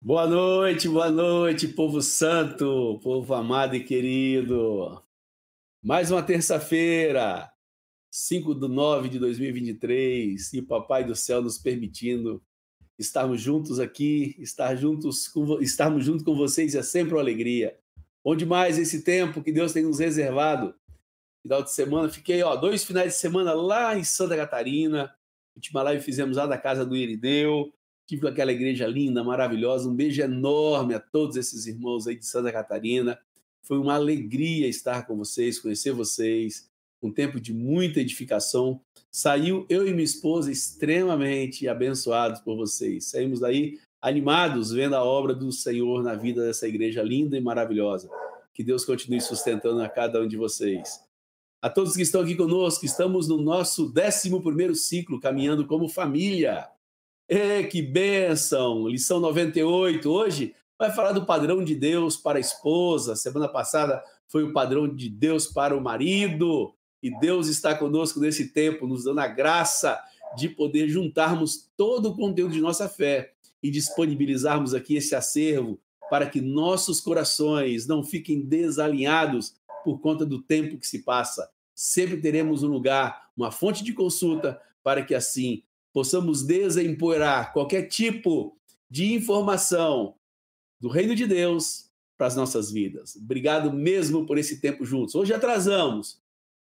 Boa noite, boa noite, povo santo, povo amado e querido. Mais uma terça-feira, 5 de 9 de 2023, e o Papai do Céu nos permitindo estarmos juntos aqui, estar juntos com, estarmos juntos com vocês é sempre uma alegria. Onde mais esse tempo que Deus tem nos reservado? Final de semana, fiquei ó, dois finais de semana lá em Santa Catarina. Última live fizemos lá da casa do Tive aquela igreja linda, maravilhosa. Um beijo enorme a todos esses irmãos aí de Santa Catarina. Foi uma alegria estar com vocês, conhecer vocês. Um tempo de muita edificação. Saiu eu e minha esposa extremamente abençoados por vocês. Saímos daí animados vendo a obra do Senhor na vida dessa igreja linda e maravilhosa. Que Deus continue sustentando a cada um de vocês. A todos que estão aqui conosco, estamos no nosso 11 primeiro ciclo, caminhando como família. É, que bênção! Lição 98. Hoje vai falar do padrão de Deus para a esposa. Semana passada foi o padrão de Deus para o marido. E Deus está conosco nesse tempo, nos dando a graça de poder juntarmos todo o conteúdo de nossa fé e disponibilizarmos aqui esse acervo para que nossos corações não fiquem desalinhados por conta do tempo que se passa. Sempre teremos um lugar, uma fonte de consulta, para que assim possamos desempoeirar qualquer tipo de informação do reino de Deus para as nossas vidas. Obrigado mesmo por esse tempo juntos. Hoje atrasamos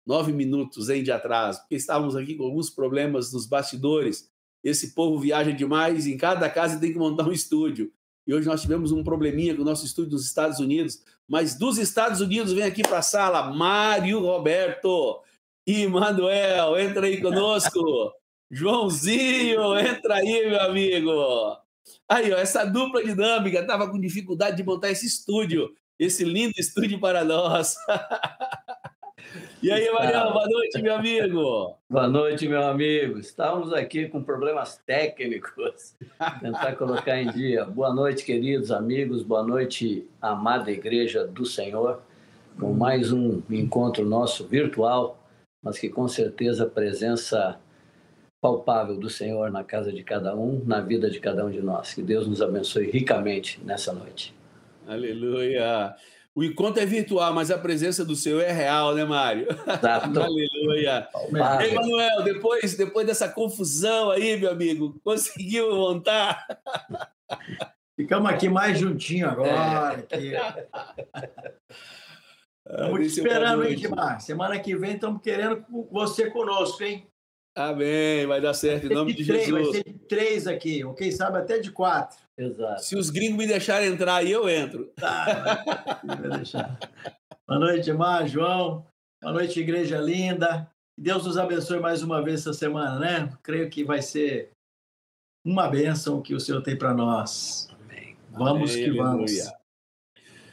nove minutos hein, de atraso, porque estávamos aqui com alguns problemas nos bastidores. Esse povo viaja demais, em cada casa tem que montar um estúdio. E hoje nós tivemos um probleminha com o nosso estúdio dos Estados Unidos, mas dos Estados Unidos vem aqui para a sala Mário Roberto e Manuel, entra aí conosco. Joãozinho, entra aí, meu amigo. Aí, ó, essa dupla dinâmica estava com dificuldade de montar esse estúdio, esse lindo estúdio para nós. E aí, Marião, boa noite, meu amigo. Boa noite, meu amigo. Estamos aqui com problemas técnicos. Tentar colocar em dia. Boa noite, queridos amigos. Boa noite, amada Igreja do Senhor. Com mais um encontro nosso virtual, mas que com certeza a presença palpável do Senhor na casa de cada um, na vida de cada um de nós. Que Deus nos abençoe ricamente nessa noite. Aleluia. O encontro é virtual, mas a presença do Senhor é real, né, Mário? Exato. Aleluia. Ei, Manuel, depois, depois dessa confusão aí, meu amigo, conseguiu montar? Ficamos aqui mais juntinho agora. É. Estamos esperando, hein, Dimar? Semana que vem estamos querendo você conosco, hein? Amém, vai dar certo em nome de, de três, Jesus. Vai ser de três aqui, ou quem sabe até de quatro. Exato. Se os gringos me deixarem entrar aí, eu entro. Tá, vai deixar. Boa noite, Mar, João. Boa noite, igreja linda. Deus nos abençoe mais uma vez essa semana, né? Creio que vai ser uma bênção que o Senhor tem para nós. Amém. Vamos Amém, que vamos.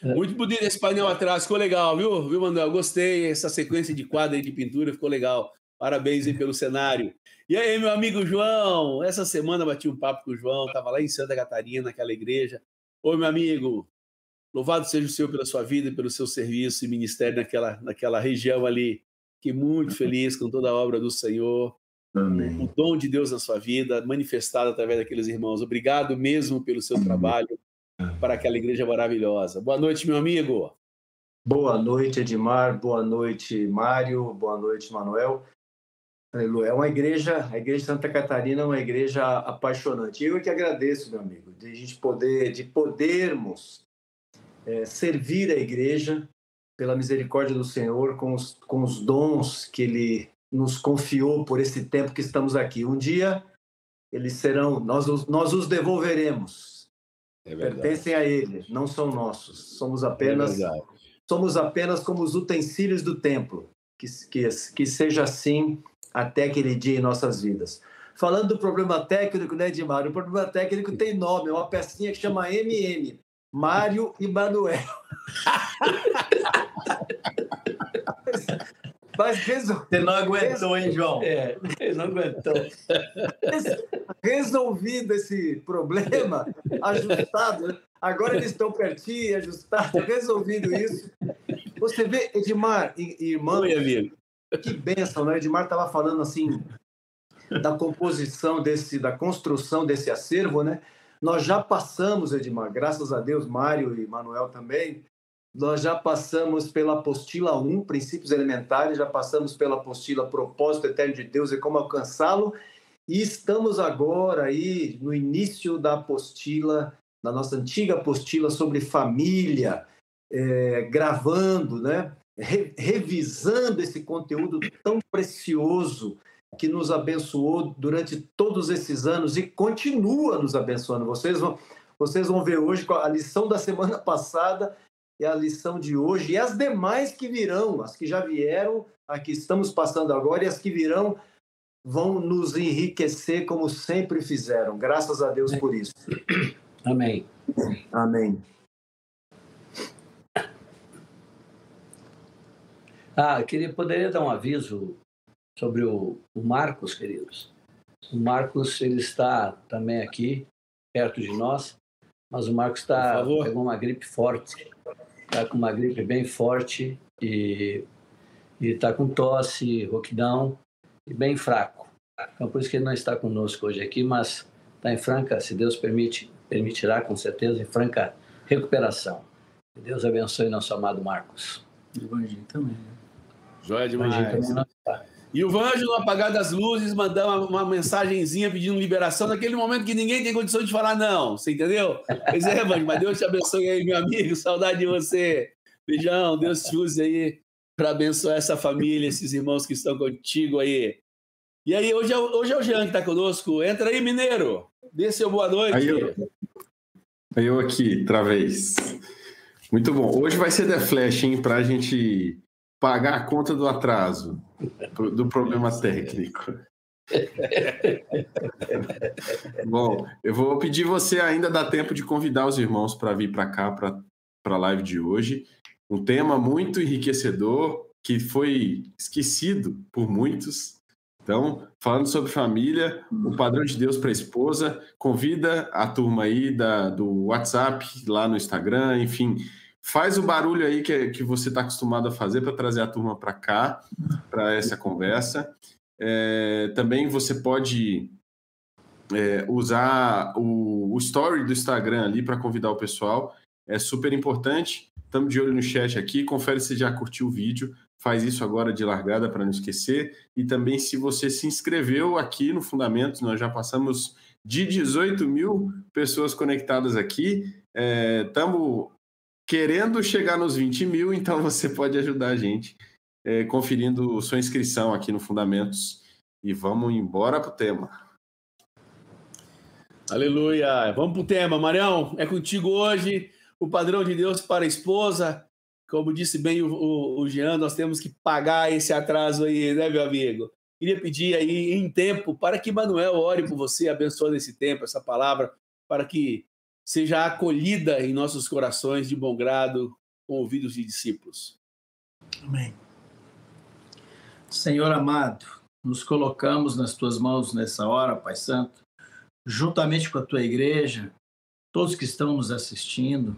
Muito bonito esse painel atrás, ficou legal, viu, viu, Manuel? Gostei, essa sequência de quadro aí de pintura ficou legal. Parabéns aí pelo cenário. E aí, meu amigo João? Essa semana bati um papo com o João, estava lá em Santa Catarina, naquela igreja. Oi, meu amigo. Louvado seja o Senhor pela sua vida e pelo seu serviço e ministério naquela, naquela região ali. Fiquei muito feliz com toda a obra do Senhor. Amém. O dom de Deus na sua vida, manifestado através daqueles irmãos. Obrigado mesmo pelo seu trabalho para aquela igreja maravilhosa. Boa noite, meu amigo. Boa noite, Edmar. Boa noite, Mário. Boa noite, Manuel. Aleluia. É uma igreja, a igreja de Santa Catarina é uma igreja apaixonante. Eu que agradeço, meu amigo, de a gente poder, de podermos é, servir a igreja pela misericórdia do Senhor com os, com os dons que Ele nos confiou por esse tempo que estamos aqui. Um dia eles serão, nós, nós os devolveremos. É Pertencem a Ele, não são nossos. Somos apenas, é somos apenas como os utensílios do templo. Que, que, que seja assim até aquele dia em nossas vidas. Falando do problema técnico, né, Edmar? O problema técnico tem nome, é uma pecinha que chama MM. Mário e Manuel. Mas resol... Você não aguentou, hein, João? É, ele não aguentou. Resolvido esse problema, ajustado, agora eles estão pertinho, ajustados, resolvido isso. Você vê, Edmar e irmão, Oi, amigo. Que benção, né? Edmar estava falando assim da composição desse, da construção desse acervo, né? Nós já passamos, Edmar, graças a Deus, Mário e Manuel também, nós já passamos pela apostila 1, princípios elementares, já passamos pela apostila propósito eterno de Deus e como alcançá-lo, e estamos agora aí no início da apostila, da nossa antiga apostila sobre família, é, gravando, né? Re revisando esse conteúdo tão precioso que nos abençoou durante todos esses anos e continua nos abençoando. Vocês vão, vocês vão ver hoje a lição da semana passada e a lição de hoje e as demais que virão, as que já vieram, a que estamos passando agora e as que virão vão nos enriquecer como sempre fizeram. Graças a Deus por isso. Amém. Amém. Ah, queria, poderia dar um aviso sobre o, o Marcos, queridos. O Marcos, ele está também aqui, perto de nós, mas o Marcos está pegou uma gripe forte. Está com uma gripe bem forte e está com tosse, roquidão e bem fraco. Então, por isso que ele não está conosco hoje aqui, mas está em franca, se Deus permite, permitirá com certeza, em franca recuperação. Que Deus abençoe nosso amado Marcos. E o Vanginho também. Né? Joia demais. E o Vanjo, no apagar das luzes, mandar uma, uma mensagenzinha pedindo liberação naquele momento que ninguém tem condição de falar não. Você entendeu? Pois é, Vanjo, mas Deus te abençoe aí, meu amigo. Saudade de você. Beijão, Deus te use aí para abençoar essa família, esses irmãos que estão contigo aí. E aí, hoje é, hoje é o Jean que está conosco. Entra aí, Mineiro. Dê seu boa noite. Aí eu, aí eu aqui, outra vez. Muito bom. Hoje vai ser The Flash, hein, para a gente pagar a conta do atraso, do problema técnico. Bom, eu vou pedir você ainda dá tempo de convidar os irmãos para vir para cá para a live de hoje. Um tema muito enriquecedor que foi esquecido por muitos. Então, falando sobre família, o padrão de Deus para a esposa, convida a turma aí da, do WhatsApp, lá no Instagram, enfim, Faz o barulho aí que, que você está acostumado a fazer para trazer a turma para cá, para essa conversa. É, também você pode é, usar o, o, story do Instagram ali para convidar o pessoal. É super importante. Estamos de olho no chat aqui. Confere se já curtiu o vídeo. Faz isso agora de largada para não esquecer. E também se você se inscreveu aqui no Fundamentos, nós já passamos de 18 mil pessoas conectadas aqui. Estamos é, querendo chegar nos 20 mil, então você pode ajudar a gente é, conferindo sua inscrição aqui no Fundamentos. E vamos embora para o tema. Aleluia! Vamos para o tema, Marião. É contigo hoje o padrão de Deus para a esposa. Como disse bem o, o, o Jean, nós temos que pagar esse atraso aí, né, meu amigo? Queria pedir aí em tempo para que Manuel ore por você, abençoando esse tempo, essa palavra, para que seja acolhida em nossos corações de bom grado, com ouvidos de discípulos. Amém. Senhor amado, nos colocamos nas tuas mãos nessa hora, Pai Santo, juntamente com a tua igreja, todos que estão nos assistindo,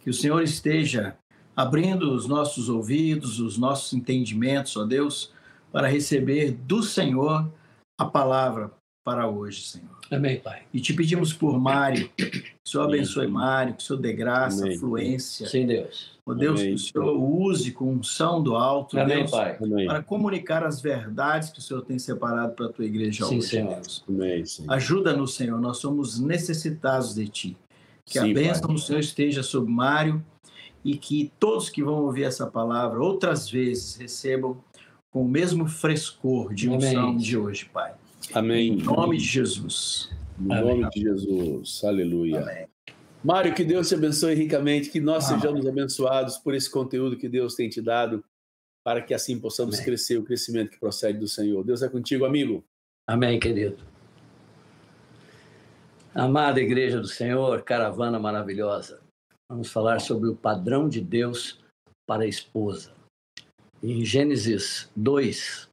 que o Senhor esteja abrindo os nossos ouvidos, os nossos entendimentos, ó Deus, para receber do Senhor a palavra para hoje, Senhor. Amém, Pai. E te pedimos por Mário, que o Senhor abençoe Mário, que o Senhor dê graça, Amém. fluência. Sim, Deus. Ó Deus, Amém. que o Senhor use com unção do alto, Amém, Deus, Pai. para comunicar as verdades que o Senhor tem separado para a tua igreja Sim, hoje, Senhor. Deus. Amém, Ajuda-nos, Senhor, nós somos necessitados de Ti. Que Sim, a bênção Pai. do Senhor esteja sobre Mário e que todos que vão ouvir essa palavra outras vezes recebam com o mesmo frescor de unção Amém. de hoje, Pai. Amém. Em nome de Jesus. No Amém. nome de Jesus. Aleluia. Amém. Mário, que Deus te abençoe ricamente, que nós Amém. sejamos abençoados por esse conteúdo que Deus tem te dado, para que assim possamos Amém. crescer o crescimento que procede do Senhor. Deus é contigo, amigo. Amém, querido. Amada Igreja do Senhor, caravana maravilhosa, vamos falar sobre o padrão de Deus para a esposa. Em Gênesis 2,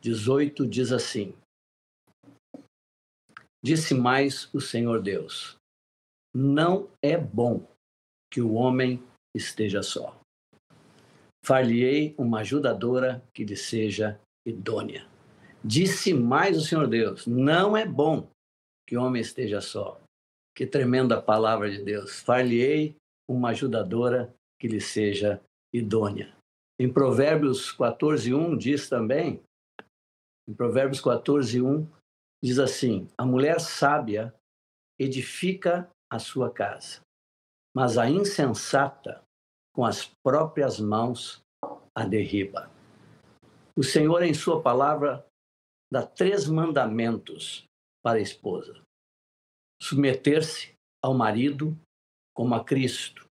18 diz assim: Disse mais o Senhor Deus: Não é bom que o homem esteja só. Far-lhe-ei uma ajudadora que lhe seja idônea. Disse mais o Senhor Deus: Não é bom que o homem esteja só. Que tremenda palavra de Deus. Far-lhe-ei uma ajudadora que lhe seja idônea. Em Provérbios 14:1 diz também, em Provérbios 14:1 diz assim: A mulher sábia edifica a sua casa, mas a insensata com as próprias mãos a derriba. O Senhor, em Sua palavra, dá três mandamentos para a esposa: submeter-se ao marido como a Cristo.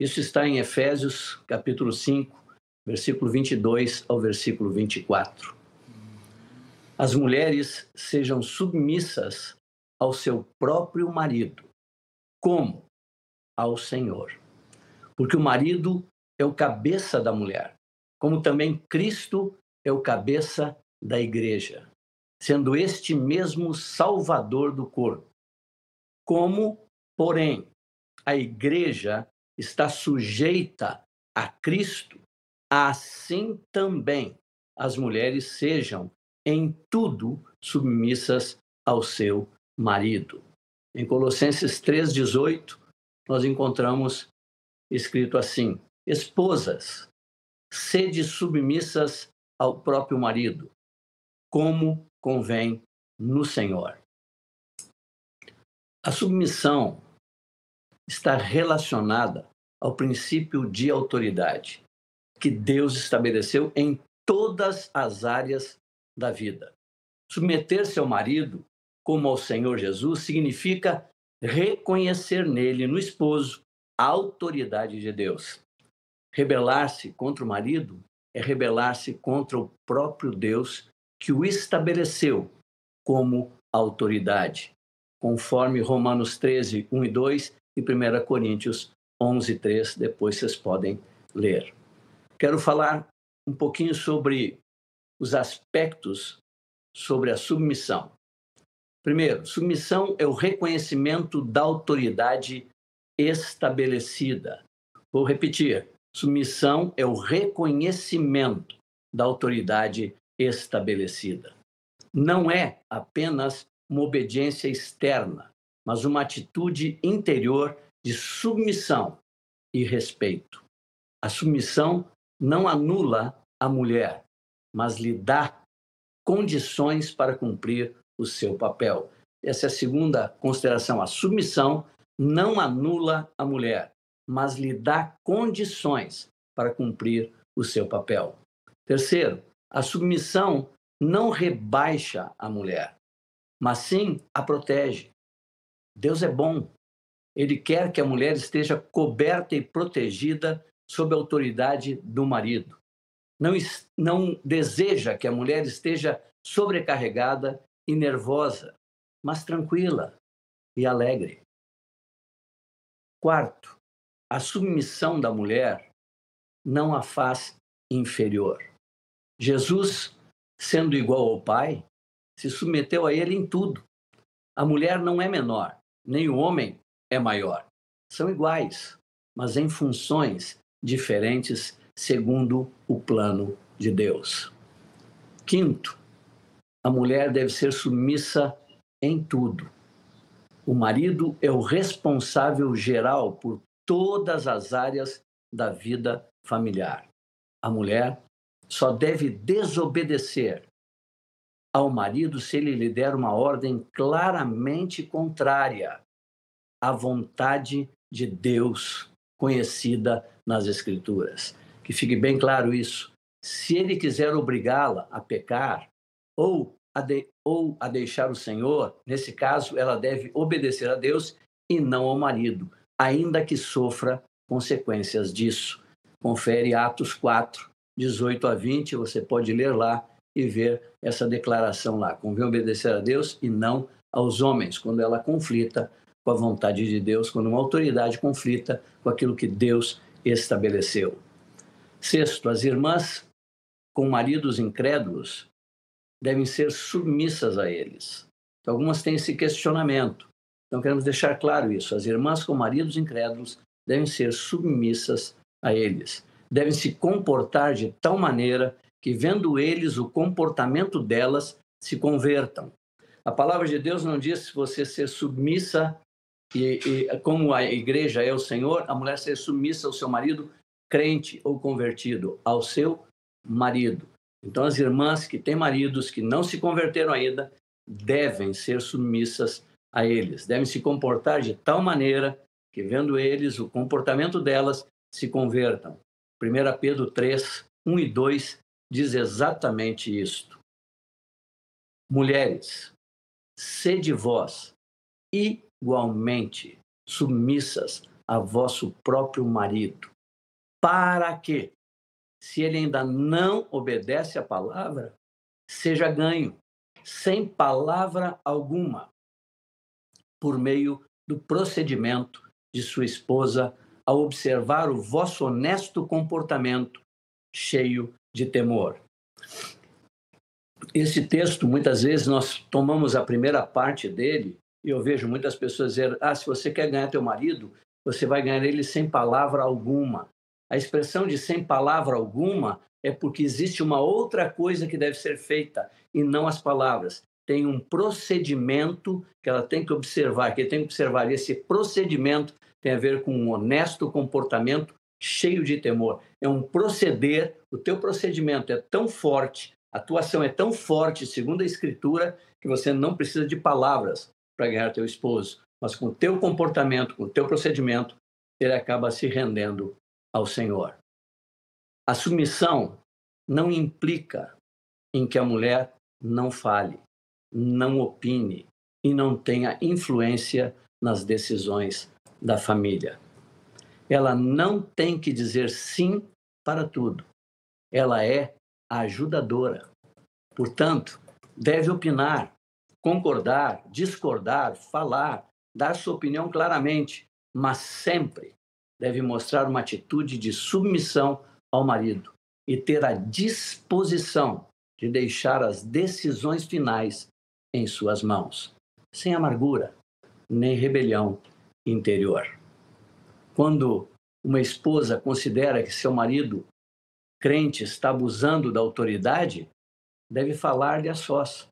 Isso está em Efésios, capítulo 5, versículo 22 ao versículo 24. As mulheres sejam submissas ao seu próprio marido, como ao Senhor. Porque o marido é o cabeça da mulher, como também Cristo é o cabeça da igreja, sendo este mesmo salvador do corpo. Como, porém, a igreja está sujeita a Cristo, assim também as mulheres sejam em tudo submissas ao seu marido. Em Colossenses 3:18, nós encontramos escrito assim: Esposas, sede submissas ao próprio marido, como convém no Senhor. A submissão está relacionada ao princípio de autoridade que Deus estabeleceu em todas as áreas da vida. Submeter-se ao marido, como ao Senhor Jesus, significa reconhecer nele, no esposo, a autoridade de Deus. Rebelar-se contra o marido é rebelar-se contra o próprio Deus que o estabeleceu como autoridade, conforme Romanos 13, 1 e 2 e 1 Coríntios 11, 3. Depois vocês podem ler. Quero falar um pouquinho sobre os aspectos sobre a submissão. Primeiro, submissão é o reconhecimento da autoridade estabelecida. Vou repetir: submissão é o reconhecimento da autoridade estabelecida. Não é apenas uma obediência externa, mas uma atitude interior de submissão e respeito. A submissão não anula a mulher, mas lhe dá condições para cumprir o seu papel. Essa é a segunda consideração. A submissão não anula a mulher, mas lhe dá condições para cumprir o seu papel. Terceiro, a submissão não rebaixa a mulher, mas sim a protege. Deus é bom. Ele quer que a mulher esteja coberta e protegida sob a autoridade do marido não, não deseja que a mulher esteja sobrecarregada e nervosa, mas tranquila e alegre. Quarto, a submissão da mulher não a faz inferior. Jesus, sendo igual ao Pai, se submeteu a ele em tudo. A mulher não é menor, nem o homem é maior. São iguais, mas em funções diferentes segundo o plano de Deus. Quinto, a mulher deve ser submissa em tudo. O marido é o responsável geral por todas as áreas da vida familiar. A mulher só deve desobedecer ao marido se ele lhe der uma ordem claramente contrária à vontade de Deus conhecida nas Escrituras que fique bem claro isso. Se ele quiser obrigá-la a pecar ou a, de, ou a deixar o Senhor, nesse caso, ela deve obedecer a Deus e não ao marido, ainda que sofra consequências disso. Confere Atos 4, 18 a 20, você pode ler lá e ver essa declaração lá. Convém obedecer a Deus e não aos homens, quando ela conflita com a vontade de Deus, quando uma autoridade conflita com aquilo que Deus estabeleceu. Sexto, as irmãs com maridos incrédulos devem ser submissas a eles. Então, algumas têm esse questionamento. Então, queremos deixar claro isso. As irmãs com maridos incrédulos devem ser submissas a eles. Devem se comportar de tal maneira que, vendo eles o comportamento delas, se convertam. A palavra de Deus não diz você ser submissa e, e, como a igreja é o Senhor, a mulher ser submissa ao seu marido, crente ou convertido, ao seu marido. Então, as irmãs que têm maridos que não se converteram ainda devem ser submissas a eles, devem se comportar de tal maneira que, vendo eles, o comportamento delas se convertam. 1 Pedro 3, 1 e 2 diz exatamente isto. Mulheres, sede vós igualmente submissas a vosso próprio marido, para que, se ele ainda não obedece à palavra, seja ganho, sem palavra alguma, por meio do procedimento de sua esposa ao observar o vosso honesto comportamento cheio de temor. Esse texto, muitas vezes, nós tomamos a primeira parte dele e eu vejo muitas pessoas dizer: ah, se você quer ganhar teu marido, você vai ganhar ele sem palavra alguma. A expressão de sem palavra alguma é porque existe uma outra coisa que deve ser feita e não as palavras. Tem um procedimento que ela tem que observar, que tem que observar. E esse procedimento tem a ver com um honesto comportamento cheio de temor. É um proceder, o teu procedimento é tão forte, a tua ação é tão forte, segundo a Escritura, que você não precisa de palavras para ganhar teu esposo, mas com o teu comportamento, com o teu procedimento, ele acaba se rendendo ao Senhor. A submissão não implica em que a mulher não fale, não opine e não tenha influência nas decisões da família. Ela não tem que dizer sim para tudo. Ela é ajudadora. Portanto, deve opinar, concordar, discordar, falar, dar sua opinião claramente, mas sempre deve mostrar uma atitude de submissão ao marido e ter a disposição de deixar as decisões finais em suas mãos, sem amargura nem rebelião interior. Quando uma esposa considera que seu marido crente está abusando da autoridade, deve falar-lhe a sós,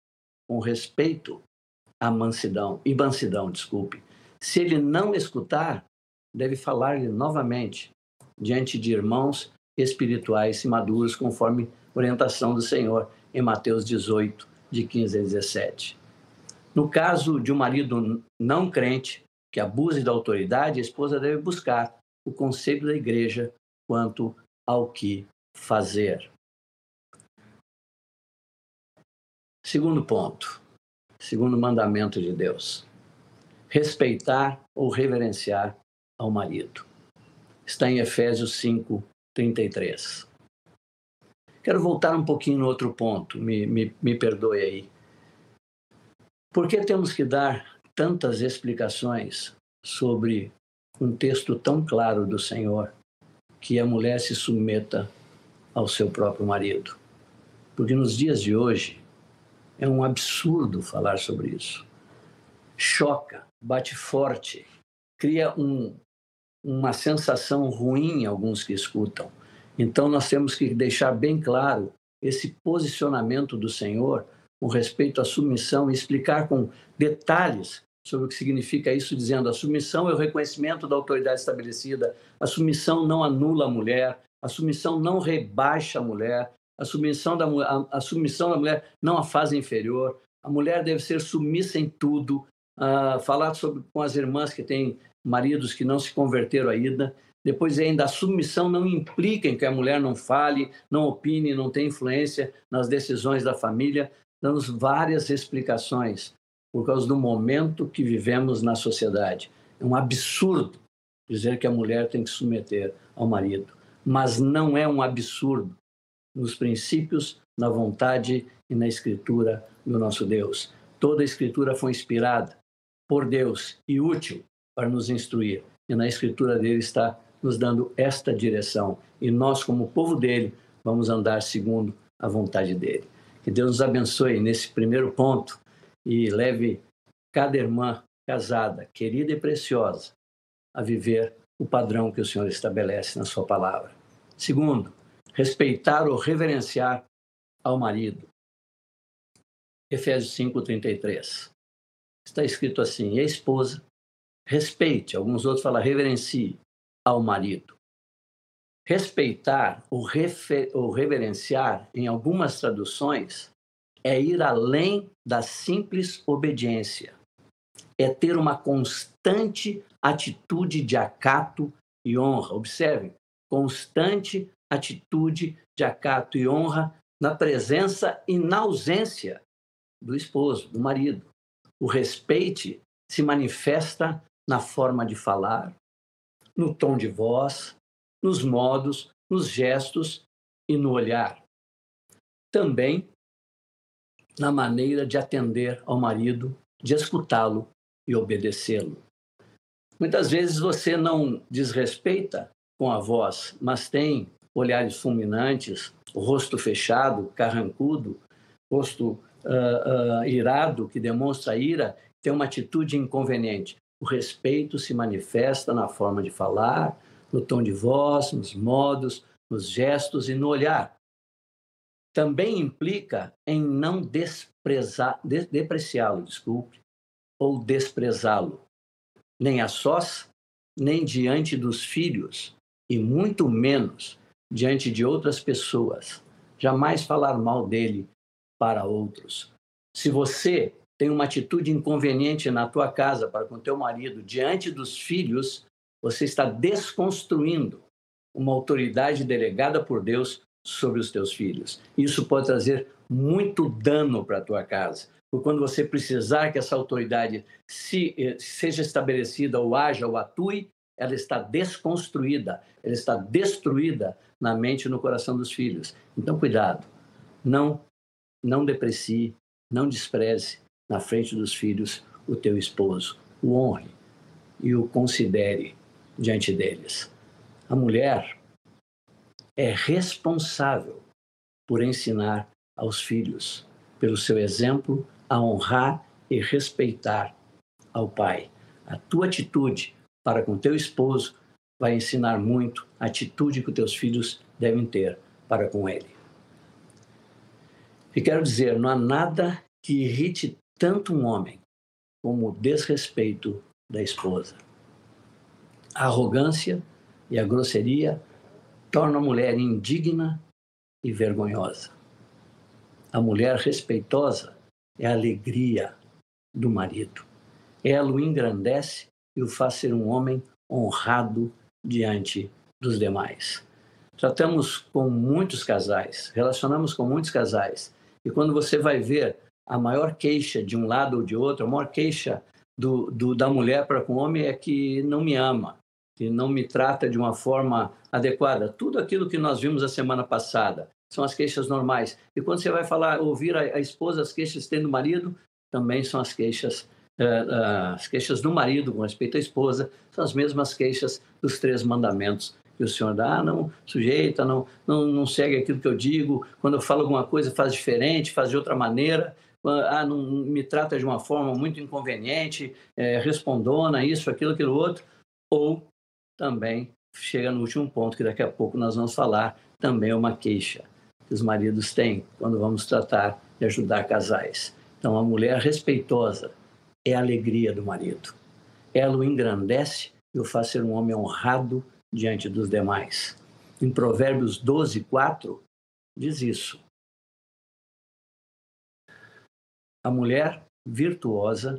com respeito à mansidão, e mansidão, desculpe. Se ele não escutar, deve falar-lhe novamente diante de irmãos espirituais e maduros, conforme orientação do Senhor em Mateus 18, de 15 a 17. No caso de um marido não crente que abuse da autoridade, a esposa deve buscar o conselho da igreja quanto ao que fazer. Segundo ponto, segundo mandamento de Deus: respeitar ou reverenciar ao marido. Está em Efésios 5, 33. Quero voltar um pouquinho no outro ponto, me, me, me perdoe aí. Por que temos que dar tantas explicações sobre um texto tão claro do Senhor que a mulher se submeta ao seu próprio marido? Porque nos dias de hoje, é um absurdo falar sobre isso. Choca, bate forte, cria um, uma sensação ruim alguns que escutam. Então, nós temos que deixar bem claro esse posicionamento do Senhor com respeito à submissão e explicar com detalhes sobre o que significa isso, dizendo a submissão é o reconhecimento da autoridade estabelecida, a submissão não anula a mulher, a submissão não rebaixa a mulher, a submissão da, a, a submissão da mulher não a faz inferior. A mulher deve ser submissa em tudo. Uh, falar sobre, com as irmãs que têm maridos que não se converteram ainda. Depois, ainda, a submissão não implica em que a mulher não fale, não opine, não tenha influência nas decisões da família. Damos várias explicações por causa do momento que vivemos na sociedade. É um absurdo dizer que a mulher tem que submeter ao marido, mas não é um absurdo nos princípios, na vontade e na escritura do nosso Deus. Toda a escritura foi inspirada por Deus e útil para nos instruir. E na escritura dele está nos dando esta direção. E nós, como povo dele, vamos andar segundo a vontade dele. Que Deus nos abençoe nesse primeiro ponto e leve cada irmã casada, querida e preciosa, a viver o padrão que o Senhor estabelece na sua palavra. Segundo, respeitar ou reverenciar ao marido. Efésios 5:33. Está escrito assim: "E a esposa respeite, alguns outros falam reverencie ao marido. Respeitar ou, refer, ou reverenciar, em algumas traduções, é ir além da simples obediência. É ter uma constante atitude de acato e honra. Observe, constante atitude de acato e honra na presença e na ausência do esposo, do marido. O respeite se manifesta na forma de falar, no tom de voz, nos modos, nos gestos e no olhar. Também na maneira de atender ao marido, de escutá-lo e obedecê-lo. Muitas vezes você não desrespeita com a voz, mas tem olhares fulminantes, rosto fechado, carrancudo, rosto uh, uh, irado, que demonstra ira, tem uma atitude inconveniente. O respeito se manifesta na forma de falar, no tom de voz, nos modos, nos gestos e no olhar. Também implica em não desprezar, de, depreciá-lo, desculpe, ou desprezá-lo, nem a sós, nem diante dos filhos, e muito menos diante de outras pessoas. Jamais falar mal dele para outros. Se você tem uma atitude inconveniente na tua casa para com teu marido diante dos filhos, você está desconstruindo uma autoridade delegada por Deus sobre os teus filhos. Isso pode trazer muito dano para a tua casa. Porque quando você precisar que essa autoridade se, eh, seja estabelecida ou haja ou atue, ela está desconstruída, ela está destruída na mente e no coração dos filhos. Então, cuidado. Não, não deprecie, não despreze na frente dos filhos o teu esposo. O honre e o considere diante deles. A mulher é responsável por ensinar aos filhos, pelo seu exemplo, a honrar e respeitar ao pai. A tua atitude para com teu esposo vai ensinar muito a atitude que os teus filhos devem ter para com ele. E quero dizer, não há nada que irrite tanto um homem como o desrespeito da esposa. A arrogância e a grosseria tornam a mulher indigna e vergonhosa. A mulher respeitosa é a alegria do marido. Ela o engrandece e o faz ser um homem honrado diante dos demais. Tratamos com muitos casais, relacionamos com muitos casais, e quando você vai ver a maior queixa de um lado ou de outro, a maior queixa do, do, da mulher para com o homem é que não me ama, que não me trata de uma forma adequada. Tudo aquilo que nós vimos a semana passada são as queixas normais. E quando você vai falar, ouvir a, a esposa, as queixas tendo marido, também são as queixas uh, as queixas do marido com respeito à esposa, são as mesmas queixas dos três mandamentos que o Senhor dá, ah, não sujeita, não, não, não segue aquilo que eu digo, quando eu falo alguma coisa faz diferente, faz de outra maneira, ah, não me trata de uma forma muito inconveniente, é, respondona, isso, aquilo, aquilo outro, ou também chega no último ponto, que daqui a pouco nós vamos falar, também é uma queixa que os maridos têm quando vamos tratar de ajudar casais. Então, a mulher respeitosa é a alegria do marido. Ela o engrandece e o faz ser um homem honrado diante dos demais. Em Provérbios 12, 4, diz isso. A mulher virtuosa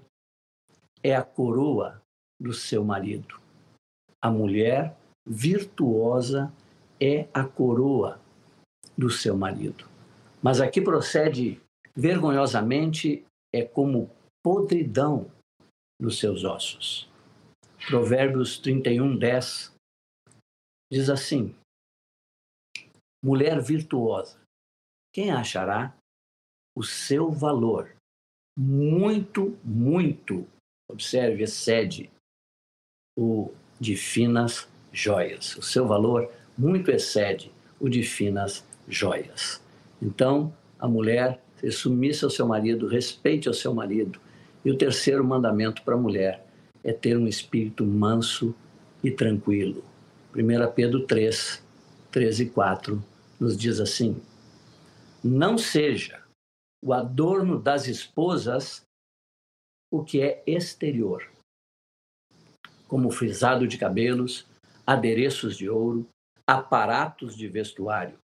é a coroa do seu marido. A mulher virtuosa é a coroa do seu marido. Mas aqui procede vergonhosamente é como podridão nos seus ossos. Provérbios 31, 10 diz assim: Mulher virtuosa, quem achará o seu valor muito, muito, observe, excede o de finas joias. O seu valor muito excede o de finas joias. Então, a mulher se submissa ao seu marido, respeite ao seu marido. E o terceiro mandamento para a mulher é ter um espírito manso e tranquilo. 1 Pedro 3, 13 e 4 nos diz assim: Não seja o adorno das esposas o que é exterior, como frisado de cabelos, adereços de ouro, aparatos de vestuário.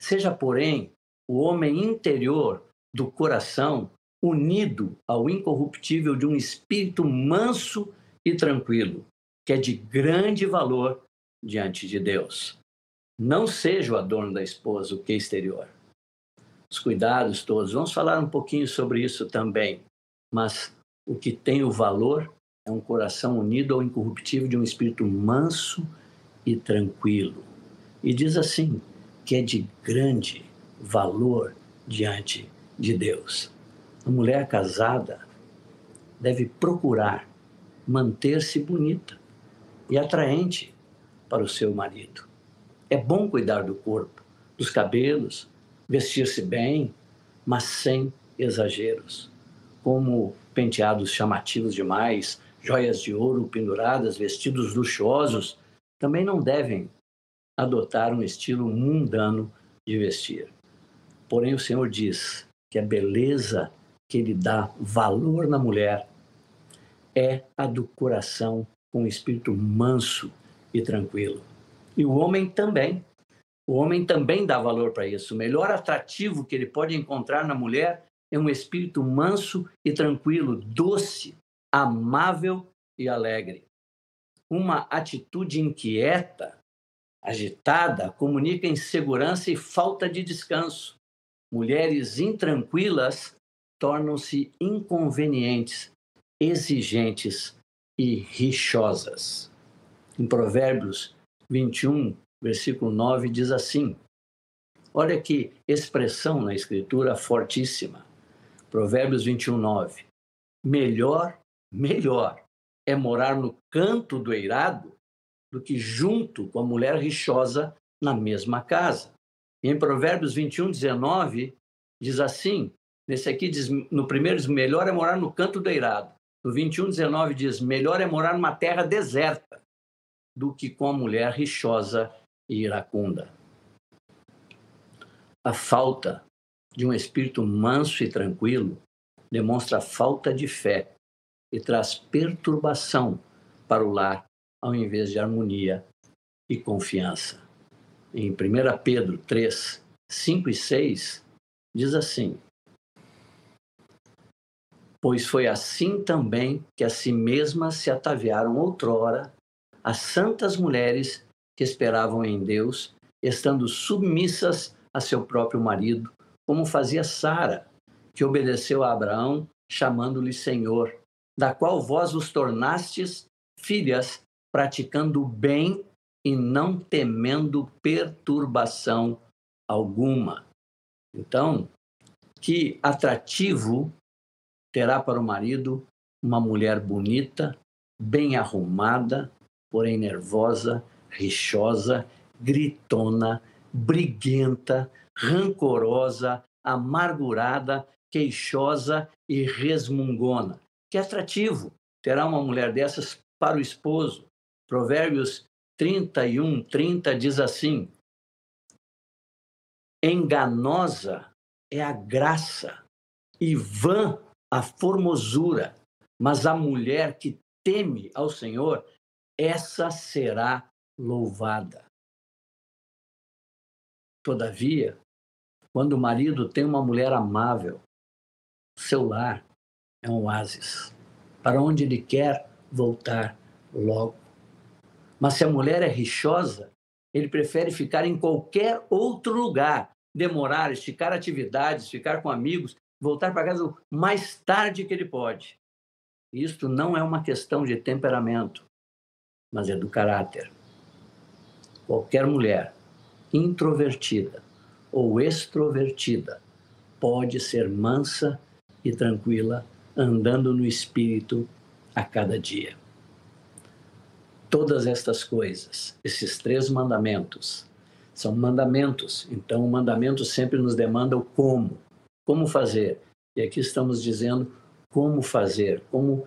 Seja, porém, o homem interior do coração unido ao incorruptível de um espírito manso e tranquilo, que é de grande valor diante de Deus. Não seja o adorno da esposa o que é exterior. Os cuidados todos, vamos falar um pouquinho sobre isso também, mas o que tem o valor é um coração unido ao incorruptível de um espírito manso e tranquilo. E diz assim, que é de grande valor diante de Deus. A mulher casada deve procurar manter-se bonita e atraente para o seu marido. É bom cuidar do corpo, dos cabelos, vestir-se bem, mas sem exageros, como penteados chamativos demais, joias de ouro penduradas, vestidos luxuosos, também não devem adotar um estilo mundano de vestir. Porém, o Senhor diz que a beleza que Ele dá valor na mulher é a do coração com um espírito manso e tranquilo. E o homem também. O homem também dá valor para isso. O melhor atrativo que ele pode encontrar na mulher é um espírito manso e tranquilo, doce, amável e alegre. Uma atitude inquieta, agitada, comunica insegurança e falta de descanso. Mulheres intranquilas tornam-se inconvenientes, exigentes e rixosas. Em Provérbios 21, versículo 9, diz assim: Olha que expressão na Escritura fortíssima. Provérbios 21, 9. Melhor, melhor é morar no canto do eirado do que junto com a mulher rixosa na mesma casa. E em Provérbios 21, 19, diz assim: nesse aqui diz, no primeiro diz, melhor é morar no canto do eirado. No 21, 19 diz, melhor é morar numa terra deserta do que com a mulher rixosa e iracunda. A falta de um espírito manso e tranquilo demonstra falta de fé e traz perturbação para o lar, ao invés de harmonia e confiança. Em 1 Pedro 3, 5 e 6, diz assim: Pois foi assim também que a si mesmas se ataviaram outrora as santas mulheres que esperavam em Deus, estando submissas a seu próprio marido, como fazia Sara, que obedeceu a Abraão, chamando-lhe Senhor, da qual vós vos tornastes filhas, praticando o bem e não temendo perturbação alguma. Então, que atrativo terá para o marido uma mulher bonita, bem arrumada, porém nervosa, rixosa, gritona, briguenta, rancorosa, amargurada, queixosa e resmungona. Que atrativo terá uma mulher dessas para o esposo. Provérbios 31, 30 diz assim: Enganosa é a graça e vã a formosura, mas a mulher que teme ao Senhor essa será louvada. Todavia, quando o marido tem uma mulher amável, seu lar é um oásis, para onde ele quer voltar logo. Mas se a mulher é rixosa, ele prefere ficar em qualquer outro lugar, demorar, esticar atividades, ficar com amigos, voltar para casa o mais tarde que ele pode. Isto não é uma questão de temperamento, mas é do caráter. Qualquer mulher introvertida ou extrovertida pode ser mansa e tranquila, andando no espírito a cada dia. Todas estas coisas, esses três mandamentos, são mandamentos, então o mandamento sempre nos demanda o como, como fazer. E aqui estamos dizendo como fazer, como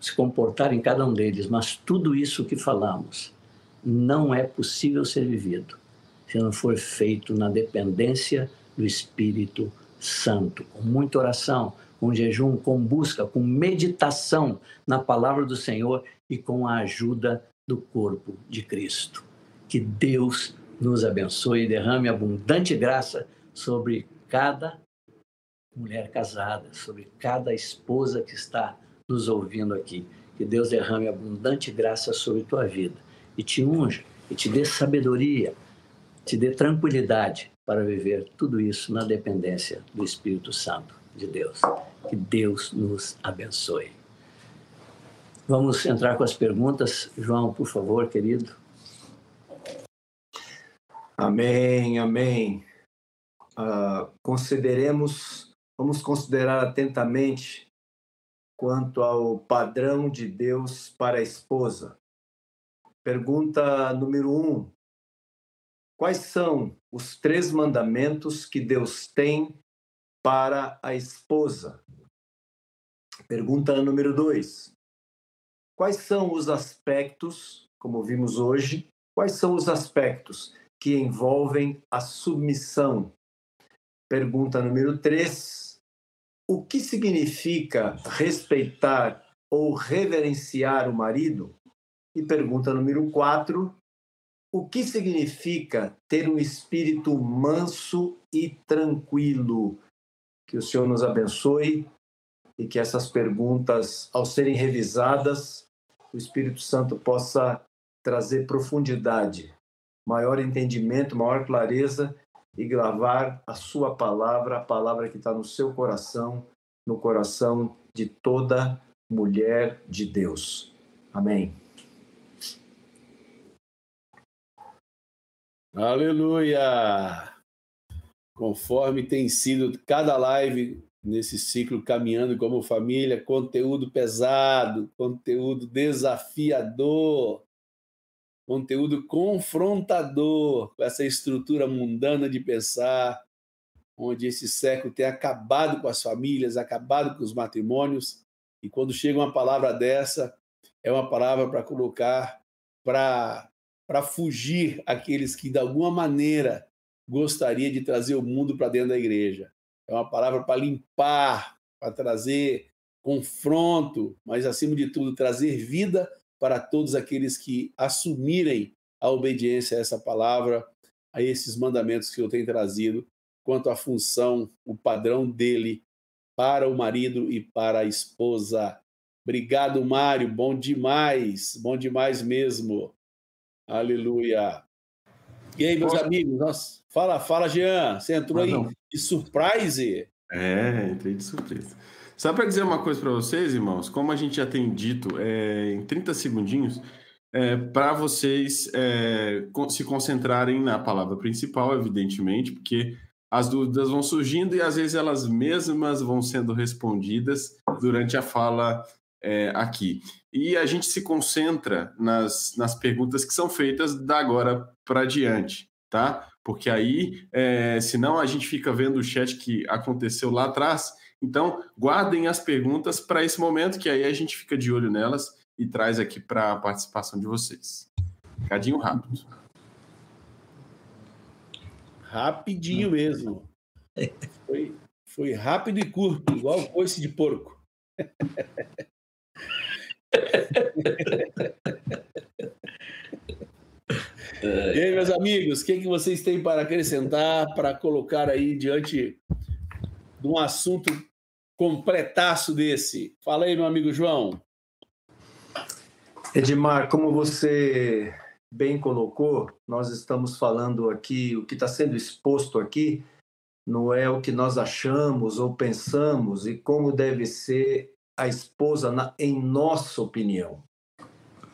se comportar em cada um deles, mas tudo isso que falamos não é possível ser vivido se não for feito na dependência do Espírito Santo, com muita oração, com jejum, com busca, com meditação na palavra do Senhor e com a ajuda do corpo de Cristo. Que Deus nos abençoe e derrame abundante graça sobre cada mulher casada, sobre cada esposa que está nos ouvindo aqui. Que Deus derrame abundante graça sobre tua vida e te unja e te dê sabedoria, te dê tranquilidade para viver tudo isso na dependência do Espírito Santo de Deus. Que Deus nos abençoe. Vamos entrar com as perguntas. João, por favor, querido. Amém, amém. Uh, consideremos, vamos considerar atentamente quanto ao padrão de Deus para a esposa. Pergunta número um: Quais são os três mandamentos que Deus tem para a esposa? Pergunta número dois: Quais são os aspectos, como vimos hoje, quais são os aspectos que envolvem a submissão? Pergunta número três: O que significa respeitar ou reverenciar o marido? E pergunta número quatro: o que significa ter um espírito manso e tranquilo? Que o Senhor nos abençoe e que essas perguntas, ao serem revisadas, o Espírito Santo possa trazer profundidade, maior entendimento, maior clareza e gravar a sua palavra, a palavra que está no seu coração, no coração de toda mulher de Deus. Amém. Aleluia! Conforme tem sido cada live nesse ciclo caminhando como família, conteúdo pesado, conteúdo desafiador, conteúdo confrontador com essa estrutura mundana de pensar, onde esse século tem acabado com as famílias, acabado com os matrimônios, e quando chega uma palavra dessa, é uma palavra para colocar para para fugir aqueles que de alguma maneira gostaria de trazer o mundo para dentro da igreja. É uma palavra para limpar, para trazer confronto, mas acima de tudo trazer vida para todos aqueles que assumirem a obediência a essa palavra, a esses mandamentos que eu tenho trazido quanto à função, o padrão dele para o marido e para a esposa. Obrigado, Mário. Bom demais, bom demais mesmo. Aleluia. E aí, meus amigos? Nossa, fala, fala, Jean. Você entrou aí de surprise? É, entrei de surpresa. Só para dizer uma coisa para vocês, irmãos, como a gente já tem dito, é, em 30 segundinhos, é, para vocês é, se concentrarem na palavra principal, evidentemente, porque as dúvidas vão surgindo e às vezes elas mesmas vão sendo respondidas durante a fala é, aqui. E a gente se concentra nas, nas perguntas que são feitas da agora para diante, tá? Porque aí, é, senão a gente fica vendo o chat que aconteceu lá atrás. Então, guardem as perguntas para esse momento, que aí a gente fica de olho nelas e traz aqui para a participação de vocês. Cadinho rápido. Rapidinho mesmo. Foi, foi rápido e curto, igual coice de porco. e aí, meus amigos, o que, que vocês têm para acrescentar, para colocar aí diante de um assunto completaço desse? Fala aí, meu amigo João. Edmar, como você bem colocou, nós estamos falando aqui, o que está sendo exposto aqui não é o que nós achamos ou pensamos e como deve ser a esposa na, em nossa opinião.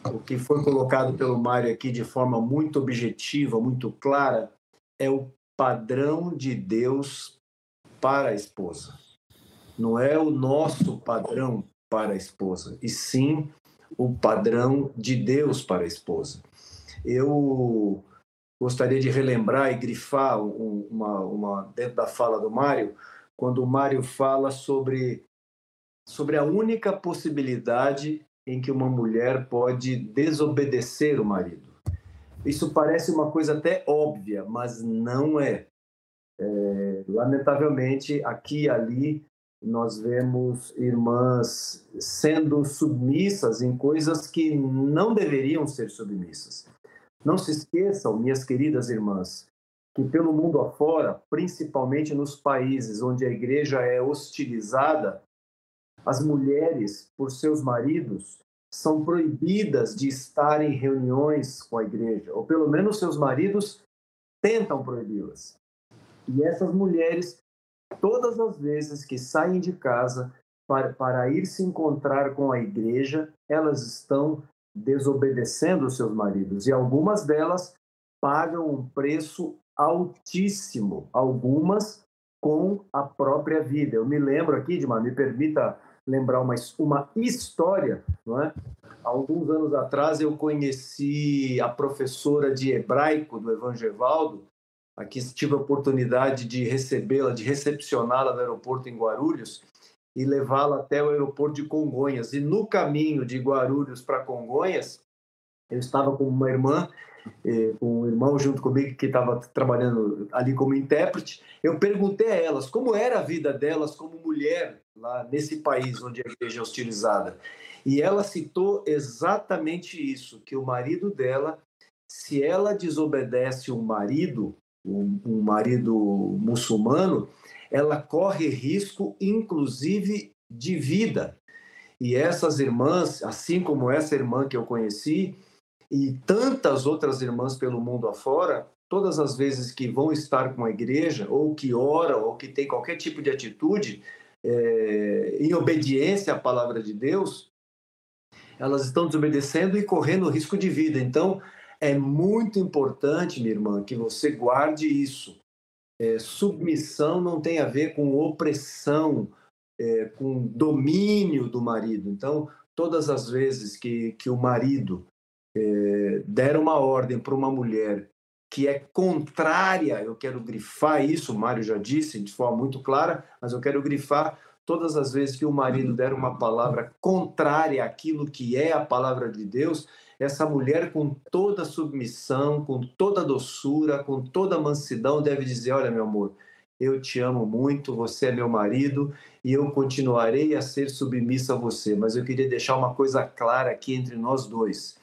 O que foi colocado pelo Mário aqui de forma muito objetiva, muito clara, é o padrão de Deus para a esposa. Não é o nosso padrão para a esposa, e sim o padrão de Deus para a esposa. Eu gostaria de relembrar e grifar uma, uma dentro da fala do Mário, quando o Mário fala sobre sobre a única possibilidade em que uma mulher pode desobedecer o marido. Isso parece uma coisa até óbvia, mas não é. é lamentavelmente, aqui e ali, nós vemos irmãs sendo submissas em coisas que não deveriam ser submissas. Não se esqueçam, minhas queridas irmãs, que pelo mundo afora, principalmente nos países onde a igreja é hostilizada, as mulheres, por seus maridos, são proibidas de estar em reuniões com a igreja, ou pelo menos seus maridos tentam proibi-las. E essas mulheres, todas as vezes que saem de casa para, para ir se encontrar com a igreja, elas estão desobedecendo os seus maridos. E algumas delas pagam um preço altíssimo, algumas com a própria vida. Eu me lembro aqui, Dimar, me permita lembrar uma, uma história, não é? Alguns anos atrás eu conheci a professora de hebraico do Evangelvaldo, aqui tive a oportunidade de recebê-la, de recepcioná-la no aeroporto em Guarulhos e levá-la até o aeroporto de Congonhas. E no caminho de Guarulhos para Congonhas, eu estava com uma irmã com um irmão junto comigo que estava trabalhando ali como intérprete, eu perguntei a elas como era a vida delas como mulher lá nesse país onde a igreja é hostilizada. E ela citou exatamente isso, que o marido dela, se ela desobedece um marido, um marido muçulmano, ela corre risco, inclusive, de vida. E essas irmãs, assim como essa irmã que eu conheci, e tantas outras irmãs pelo mundo afora, todas as vezes que vão estar com a igreja, ou que oram, ou que tem qualquer tipo de atitude é, em obediência à palavra de Deus, elas estão desobedecendo e correndo risco de vida. Então, é muito importante, minha irmã, que você guarde isso. É, submissão não tem a ver com opressão, é, com domínio do marido. Então, todas as vezes que, que o marido é, der uma ordem para uma mulher que é contrária, eu quero grifar isso, o Mário já disse de forma muito clara, mas eu quero grifar todas as vezes que o marido der uma palavra contrária àquilo que é a palavra de Deus, essa mulher com toda submissão, com toda doçura, com toda mansidão deve dizer: "Olha, meu amor, eu te amo muito, você é meu marido e eu continuarei a ser submissa a você, mas eu queria deixar uma coisa clara aqui entre nós dois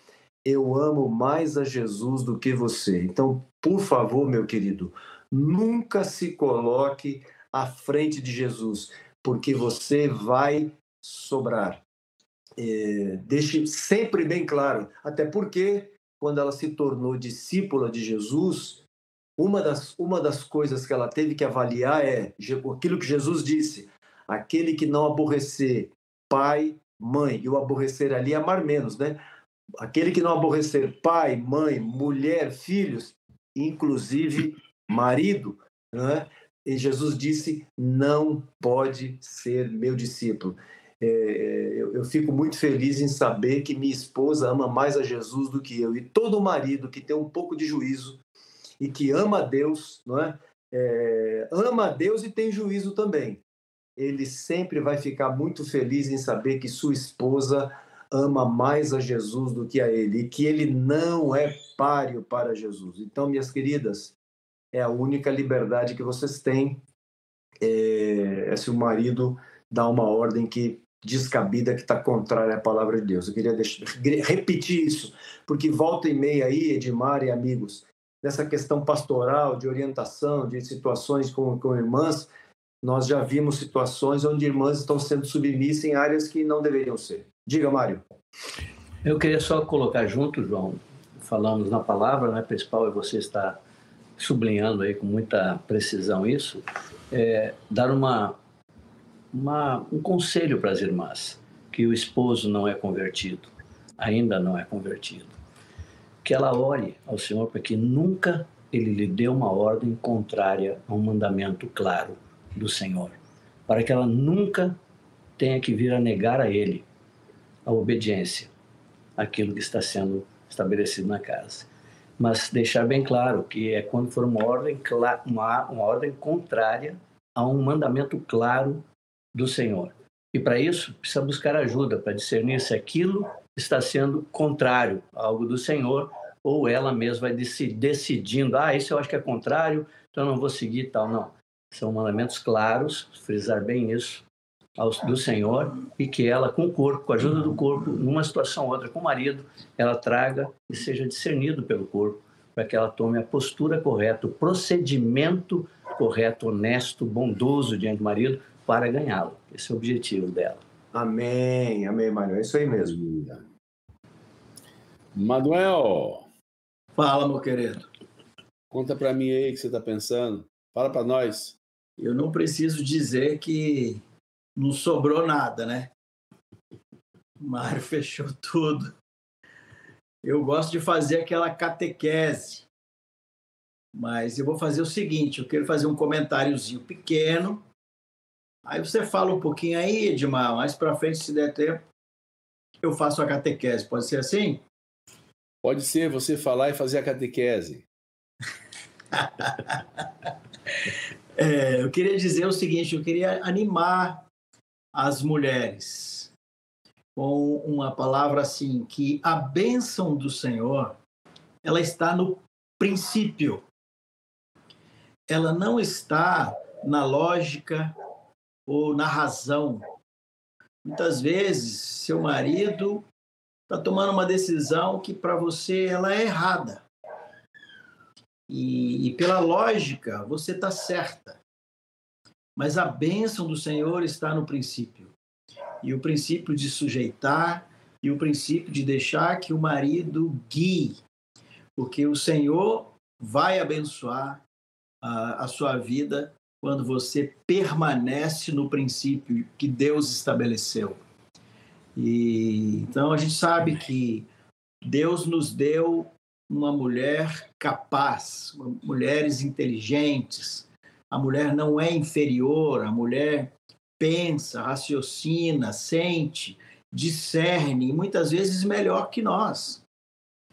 eu amo mais a Jesus do que você. Então, por favor, meu querido, nunca se coloque à frente de Jesus, porque você vai sobrar. É, deixe sempre bem claro, até porque quando ela se tornou discípula de Jesus, uma das, uma das coisas que ela teve que avaliar é aquilo que Jesus disse: aquele que não aborrecer pai, mãe, e o aborrecer ali é amar menos, né? Aquele que não aborrecer pai, mãe, mulher, filhos, inclusive marido, né? e Jesus disse: não pode ser meu discípulo. É, eu, eu, fico muito feliz em saber que minha esposa ama mais a Jesus do que eu. E todo marido que tem um pouco de juízo e que ama a Deus, não é? é ama a Deus e tem juízo também. Ele sempre vai ficar muito feliz em saber que sua esposa ama mais a Jesus do que a ele e que ele não é páreo para Jesus. Então, minhas queridas, é a única liberdade que vocês têm é, é se o marido dá uma ordem que descabida que está contrária à palavra de Deus. Eu queria deixar, repetir isso, porque volta e meia aí, Edmar e amigos, nessa questão pastoral, de orientação, de situações com, com irmãs, nós já vimos situações onde irmãs estão sendo submissas em áreas que não deveriam ser. Diga, Mário. Eu queria só colocar junto, João, falamos na palavra, né, principal, e você está sublinhando aí com muita precisão isso, é, dar uma, uma, um conselho para as irmãs, que o esposo não é convertido, ainda não é convertido, que ela olhe ao Senhor para que nunca ele lhe dê uma ordem contrária a um mandamento claro do Senhor, para que ela nunca tenha que vir a negar a ele a obediência àquilo que está sendo estabelecido na casa. Mas deixar bem claro que é quando for uma ordem, uma, uma ordem contrária a um mandamento claro do Senhor. E para isso, precisa buscar ajuda para discernir se aquilo está sendo contrário a algo do Senhor ou ela mesma vai decidindo, ah, isso eu acho que é contrário, então eu não vou seguir tal. Não. São mandamentos claros, frisar bem isso, do Senhor e que ela, com o corpo, com a ajuda do corpo, numa situação ou outra com o marido, ela traga e seja discernido pelo corpo para que ela tome a postura correta, o procedimento correto, honesto, bondoso diante do marido para ganhá-lo. Esse é o objetivo dela. Amém, amém, Mário. É isso aí mesmo. Manuel. Fala, meu querido. Conta para mim aí o que você está pensando. Fala para nós. Eu não preciso dizer que não sobrou nada, né? O Mário fechou tudo. Eu gosto de fazer aquela catequese. Mas eu vou fazer o seguinte, eu quero fazer um comentáriozinho pequeno. Aí você fala um pouquinho aí, Edmar, mais para frente, se der tempo, eu faço a catequese. Pode ser assim? Pode ser você falar e fazer a catequese. é, eu queria dizer o seguinte: eu queria animar as mulheres com uma palavra assim, que a bênção do Senhor ela está no princípio. Ela não está na lógica ou na razão. Muitas vezes, seu marido está tomando uma decisão que para você ela é errada. E, e pela lógica, você está certa. Mas a bênção do Senhor está no princípio. E o princípio de sujeitar e o princípio de deixar que o marido guie. Porque o Senhor vai abençoar a, a sua vida quando você permanece no princípio que Deus estabeleceu. E então a gente sabe que Deus nos deu uma mulher capaz, mulheres inteligentes. A mulher não é inferior, a mulher pensa, raciocina, sente, discerne, e muitas vezes melhor que nós.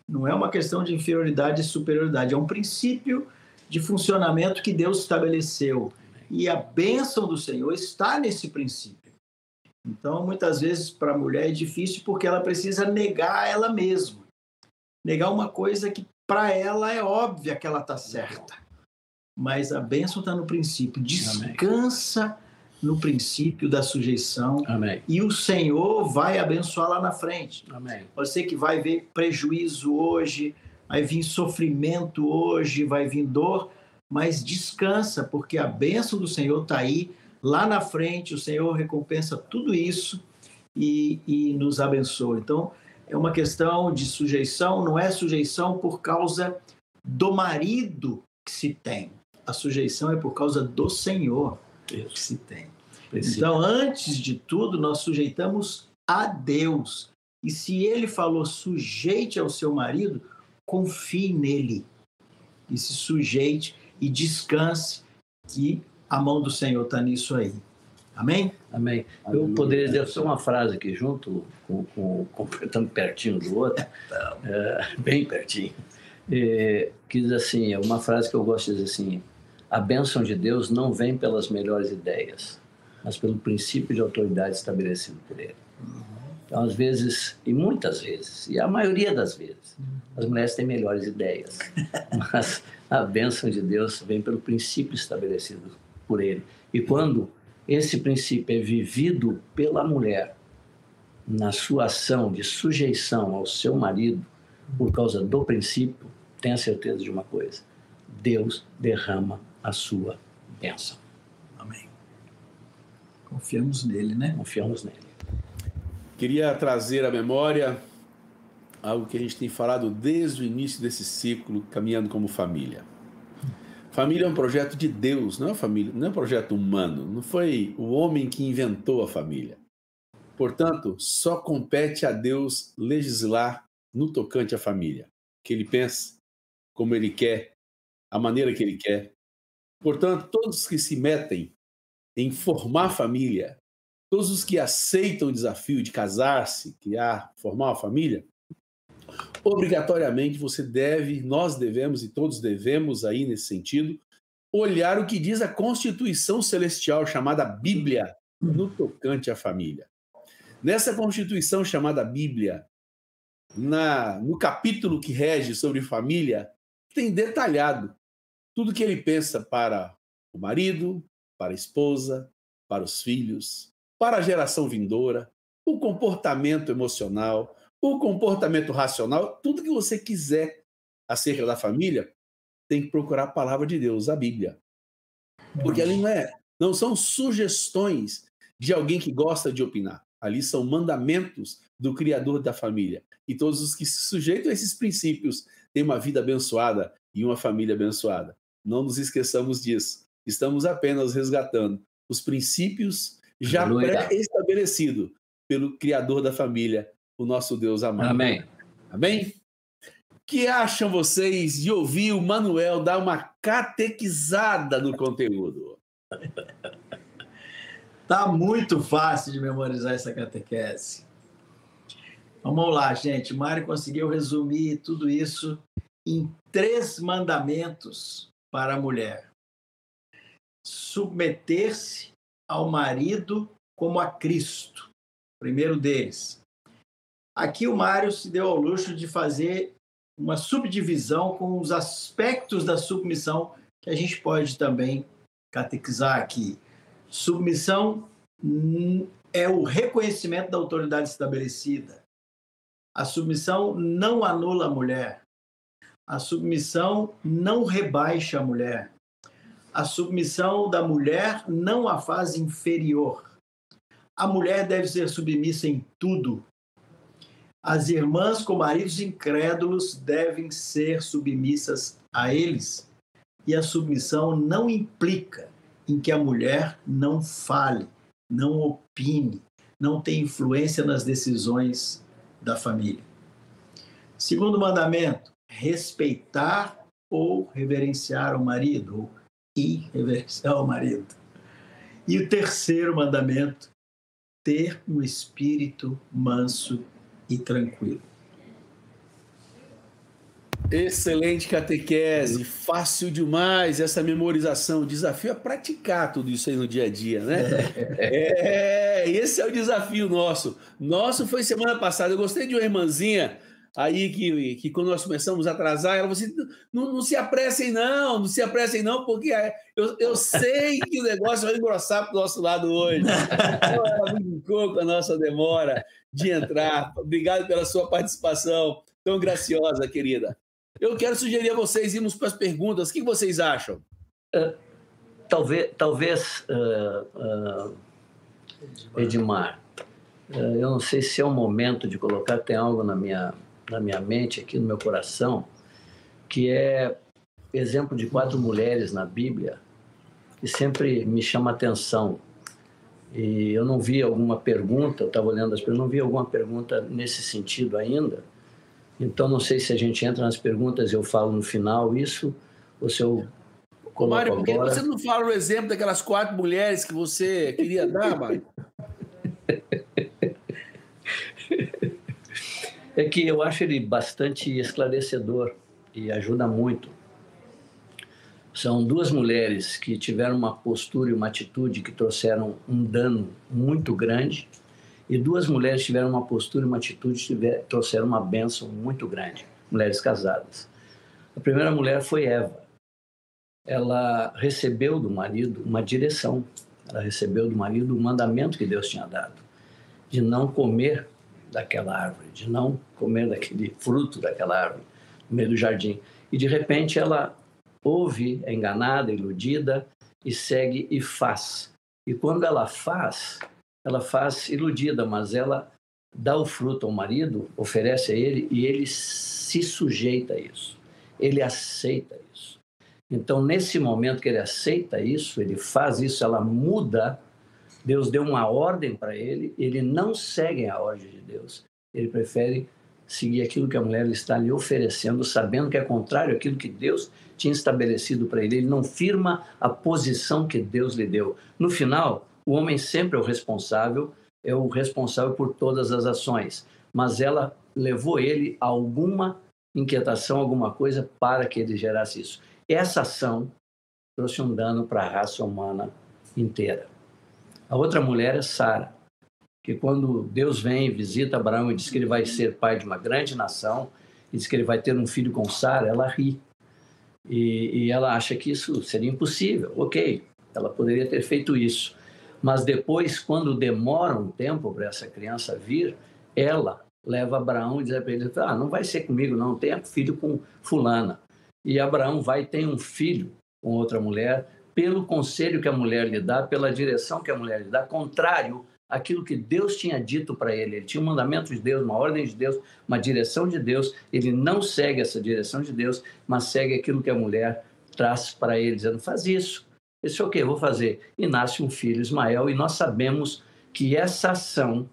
Não é uma questão de inferioridade e superioridade, é um princípio de funcionamento que Deus estabeleceu. E a bênção do Senhor está nesse princípio. Então, muitas vezes, para a mulher é difícil porque ela precisa negar ela mesma. Negar uma coisa que para ela é óbvia que ela está certa. Mas a bênção está no princípio. Descansa Amém. no princípio da sujeição. Amém. E o Senhor vai abençoar lá na frente. Amém. Você que vai ver prejuízo hoje, vai vir sofrimento hoje, vai vir dor, mas descansa, porque a bênção do Senhor está aí lá na frente o Senhor recompensa tudo isso e, e nos abençoa. Então, é uma questão de sujeição, não é sujeição por causa do marido que se tem. A sujeição é por causa do Senhor que se tem. Então, antes de tudo, nós sujeitamos a Deus. E se ele falou sujeite ao seu marido, confie nele. E se sujeite e descanse que a mão do Senhor está nisso aí. Amém? Amém. Eu poderia dizer só uma frase aqui junto, com, com, completando pertinho do outro, é, bem pertinho, é, que diz assim, é uma frase que eu gosto de dizer assim, a bênção de Deus não vem pelas melhores ideias, mas pelo princípio de autoridade estabelecido por Ele. Então, às vezes, e muitas vezes, e a maioria das vezes, as mulheres têm melhores ideias, mas a bênção de Deus vem pelo princípio estabelecido por ele. E quando esse princípio é vivido pela mulher na sua ação de sujeição ao seu marido, por causa do princípio, tenha certeza de uma coisa: Deus derrama a sua bênção. Amém. Confiamos nele, né? Confiamos nele. Queria trazer à memória algo que a gente tem falado desde o início desse ciclo, caminhando como família. Família é um projeto de Deus, não é família, não é um projeto humano. Não foi o homem que inventou a família. Portanto, só compete a Deus legislar no tocante à família, que ele pensa, como ele quer, a maneira que ele quer. Portanto, todos que se metem em formar família, todos os que aceitam o desafio de casar-se, criar, formar uma família, obrigatoriamente você deve, nós devemos e todos devemos aí nesse sentido, olhar o que diz a Constituição Celestial chamada Bíblia no tocante à família. Nessa Constituição chamada Bíblia, na, no capítulo que rege sobre família, tem detalhado tudo que ele pensa para o marido, para a esposa, para os filhos, para a geração vindoura, o comportamento emocional, o comportamento racional, tudo que você quiser acerca da família, tem que procurar a palavra de Deus, a Bíblia. Porque ali não é, não são sugestões de alguém que gosta de opinar. Ali são mandamentos do Criador da família. E todos os que se sujeitam a esses princípios têm uma vida abençoada e uma família abençoada. Não nos esqueçamos disso. Estamos apenas resgatando os princípios já pré-estabelecidos pelo Criador da família, o nosso Deus amado. Amém. Amém? que acham vocês de ouvir o Manuel dar uma catequizada no conteúdo? Tá muito fácil de memorizar essa catequese. Vamos lá, gente. Mário conseguiu resumir tudo isso em três mandamentos para a mulher: submeter-se ao marido como a Cristo. Primeiro deles. Aqui o Mário se deu ao luxo de fazer uma subdivisão com os aspectos da submissão que a gente pode também catequizar aqui. Submissão é o reconhecimento da autoridade estabelecida. A submissão não anula a mulher. A submissão não rebaixa a mulher. A submissão da mulher não a faz inferior. A mulher deve ser submissa em tudo, as irmãs com maridos incrédulos devem ser submissas a eles. E a submissão não implica em que a mulher não fale, não opine, não tenha influência nas decisões da família. Segundo mandamento, respeitar ou reverenciar o marido, ou irreverenciar o marido. E o terceiro mandamento, ter um espírito manso e tranquilo. Excelente catequese, fácil demais essa memorização. O desafio é praticar tudo isso aí no dia a dia, né? É, esse é o desafio nosso. Nosso foi semana passada. Eu gostei de uma irmãzinha aí que, que quando nós começamos a atrasar, ela falou assim: não, não se apressem, não, não se apressem, não, porque é, eu, eu sei que o negócio vai engrossar para o nosso lado hoje. Então, ela brincou com a nossa demora de entrar. Obrigado pela sua participação tão graciosa, querida. Eu quero sugerir a vocês irmos para as perguntas. O que vocês acham? Uh, talvez, talvez uh, uh, Edmar, eu não sei se é o momento de colocar, tem algo na minha, na minha mente, aqui no meu coração, que é exemplo de quatro mulheres na Bíblia, que sempre me chama atenção. E eu não vi alguma pergunta, eu estava olhando as perguntas, não vi alguma pergunta nesse sentido ainda. Então, não sei se a gente entra nas perguntas eu falo no final isso, ou se eu coloco Mário, por que você não fala o exemplo daquelas quatro mulheres que você queria dar, Mário? é que eu acho ele bastante esclarecedor e ajuda muito. São duas mulheres que tiveram uma postura e uma atitude que trouxeram um dano muito grande, e duas mulheres tiveram uma postura e uma atitude que trouxeram uma bênção muito grande, mulheres casadas. A primeira mulher foi Eva. Ela recebeu do marido uma direção, ela recebeu do marido o mandamento que Deus tinha dado, de não comer daquela árvore, de não comer daquele fruto daquela árvore no meio do jardim. E de repente ela ouve, é enganada, iludida e segue e faz. E quando ela faz, ela faz iludida, mas ela dá o fruto ao marido, oferece a ele e ele se sujeita a isso. Ele aceita isso. Então, nesse momento que ele aceita isso, ele faz isso, ela muda. Deus deu uma ordem para ele, ele não segue a ordem de Deus. Ele prefere seguir aquilo que a mulher está lhe oferecendo, sabendo que é contrário àquilo que Deus tinha estabelecido para ele. Ele não firma a posição que Deus lhe deu. No final, o homem sempre é o responsável, é o responsável por todas as ações, mas ela levou ele a alguma inquietação, alguma coisa para que ele gerasse isso. Essa ação trouxe um dano para a raça humana inteira. A outra mulher é Sara que quando Deus vem e visita Abraão e diz que ele vai ser pai de uma grande nação, e diz que ele vai ter um filho com Sara, ela ri. E, e ela acha que isso seria impossível. Ok, ela poderia ter feito isso. Mas depois, quando demora um tempo para essa criança vir, ela leva Abraão e diz para ele: ah, não vai ser comigo, não, tenha filho com Fulana. E Abraão vai e tem um filho com outra mulher, pelo conselho que a mulher lhe dá, pela direção que a mulher lhe dá, contrário àquilo que Deus tinha dito para ele. Ele tinha um mandamento de Deus, uma ordem de Deus, uma direção de Deus. Ele não segue essa direção de Deus, mas segue aquilo que a mulher traz para ele, dizendo: faz isso. Esse é o que eu vou fazer. E nasce um filho, Ismael, e nós sabemos que essa ação,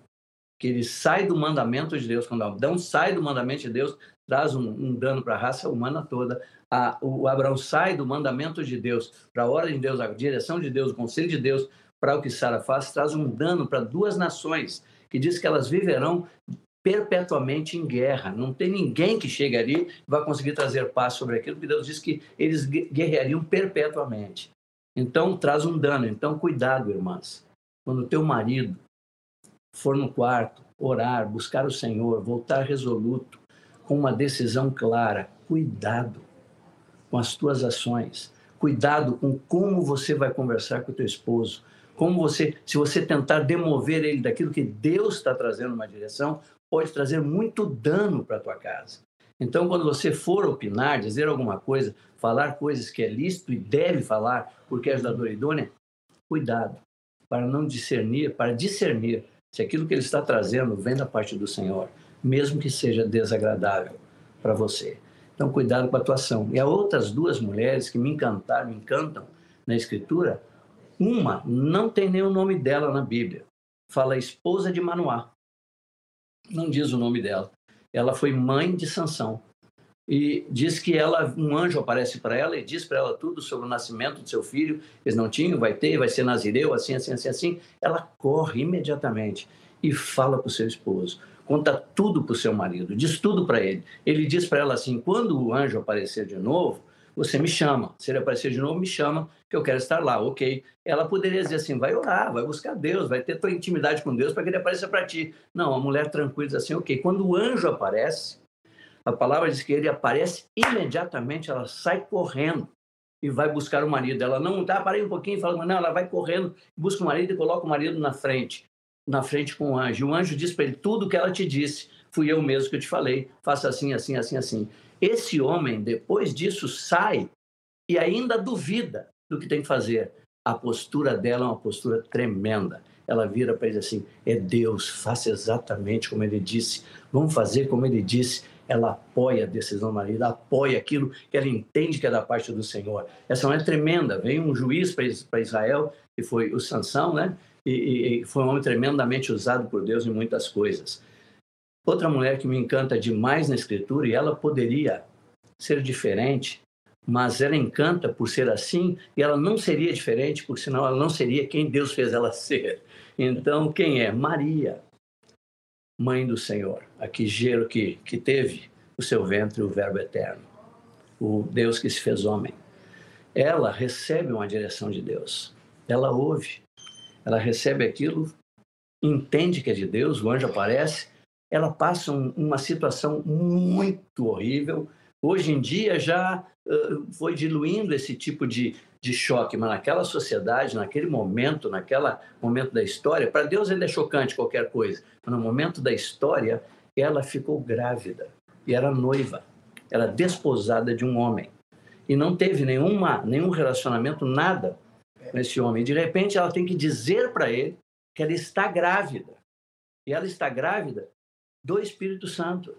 que ele sai do mandamento de Deus, quando Adão sai do mandamento de Deus, traz um, um dano para a raça humana toda. A, o Abraão sai do mandamento de Deus para a ordem de Deus, a direção de Deus, o conselho de Deus para o que Sara faz, traz um dano para duas nações, que diz que elas viverão perpetuamente em guerra. Não tem ninguém que chegue ali e vai conseguir trazer paz sobre aquilo, porque Deus diz que eles guerreariam perpetuamente. Então, traz um dano. Então, cuidado, irmãs. Quando o teu marido for no quarto, orar, buscar o Senhor, voltar resoluto, com uma decisão clara, cuidado com as tuas ações. Cuidado com como você vai conversar com o teu esposo. Como você, se você tentar demover ele daquilo que Deus está trazendo uma direção, pode trazer muito dano para a tua casa. Então, quando você for opinar, dizer alguma coisa, falar coisas que é lícito e deve falar, porque é ajudadora idônea, cuidado para não discernir, para discernir se aquilo que ele está trazendo vem da parte do Senhor, mesmo que seja desagradável para você. Então, cuidado com a atuação. E há outras duas mulheres que me encantaram, me encantam na Escritura. Uma não tem nem o nome dela na Bíblia. Fala esposa de Manoá. Não diz o nome dela. Ela foi mãe de Sansão. E diz que ela, um anjo aparece para ela e diz para ela tudo sobre o nascimento do seu filho. Eles não tinham, vai ter, vai ser nazireu, assim, assim, assim, assim. Ela corre imediatamente e fala para o seu esposo conta tudo para o seu marido, diz tudo para ele. Ele diz para ela assim: quando o anjo aparecer de novo, você me chama. Se ele aparecer de novo, me chama, que eu quero estar lá, ok. Ela poderia dizer assim: vai orar, vai buscar Deus, vai ter tua intimidade com Deus para que ele apareça para ti. Não, a mulher tranquila diz assim: ok. Quando o anjo aparece, a palavra diz que ele aparece imediatamente, ela sai correndo e vai buscar o marido. Ela não tá, parei um pouquinho e fala, não, ela vai correndo, busca o marido e coloca o marido na frente na frente com o anjo. O anjo diz para ele: Tudo que ela te disse, fui eu mesmo que te falei, faça assim, assim, assim, assim. Esse homem, depois disso, sai e ainda duvida do que tem que fazer. A postura dela é uma postura tremenda. Ela vira para ele assim: É Deus, faça exatamente como ele disse, vamos fazer como ele disse. Ela apoia a decisão do marido, apoia aquilo que ela entende que é da parte do Senhor. Essa mulher é tremenda. Vem um juiz para Israel, que foi o Sansão, né? e, e foi um homem tremendamente usado por Deus em muitas coisas. Outra mulher que me encanta demais na escritura, e ela poderia ser diferente, mas ela encanta por ser assim, e ela não seria diferente, porque senão ela não seria quem Deus fez ela ser. Então, quem é? Maria, mãe do Senhor, aqui Gero que, que teve o seu ventre o Verbo eterno, o Deus que se fez homem. Ela recebe uma direção de Deus, ela ouve, ela recebe aquilo, entende que é de Deus, o anjo aparece, ela passa um, uma situação muito horrível. Hoje em dia já uh, foi diluindo esse tipo de, de choque, mas naquela sociedade, naquele momento, naquele momento da história, para Deus ele é chocante qualquer coisa, mas no momento da história, ela ficou grávida e era noiva, era desposada de um homem e não teve nenhuma, nenhum relacionamento, nada com esse homem. De repente, ela tem que dizer para ele que ela está grávida. E ela está grávida do Espírito Santo.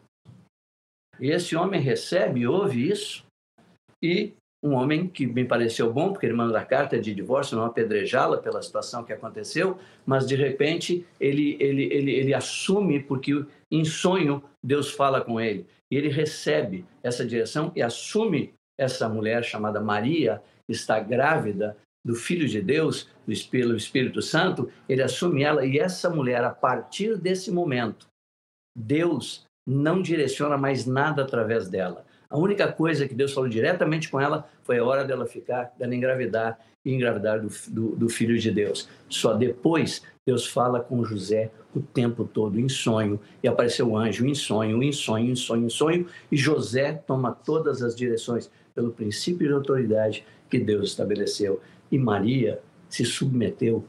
E esse homem recebe, ouve isso, e um homem que me pareceu bom, porque ele manda a carta de divórcio, não apedrejá-la pela situação que aconteceu, mas de repente ele, ele, ele, ele assume, porque em sonho Deus fala com ele. E ele recebe essa direção e assume essa mulher chamada Maria, está grávida do Filho de Deus, do Espírito, Espírito Santo, ele assume ela e essa mulher, a partir desse momento, Deus não direciona mais nada através dela. A única coisa que Deus falou diretamente com ela foi a hora dela ficar, dela engravidar e engravidar do, do, do, Filho de Deus. Só depois Deus fala com José o tempo todo em sonho e apareceu o anjo em sonho, em sonho, em sonho, em sonho e José toma todas as direções pelo princípio de autoridade que Deus estabeleceu. E Maria se submeteu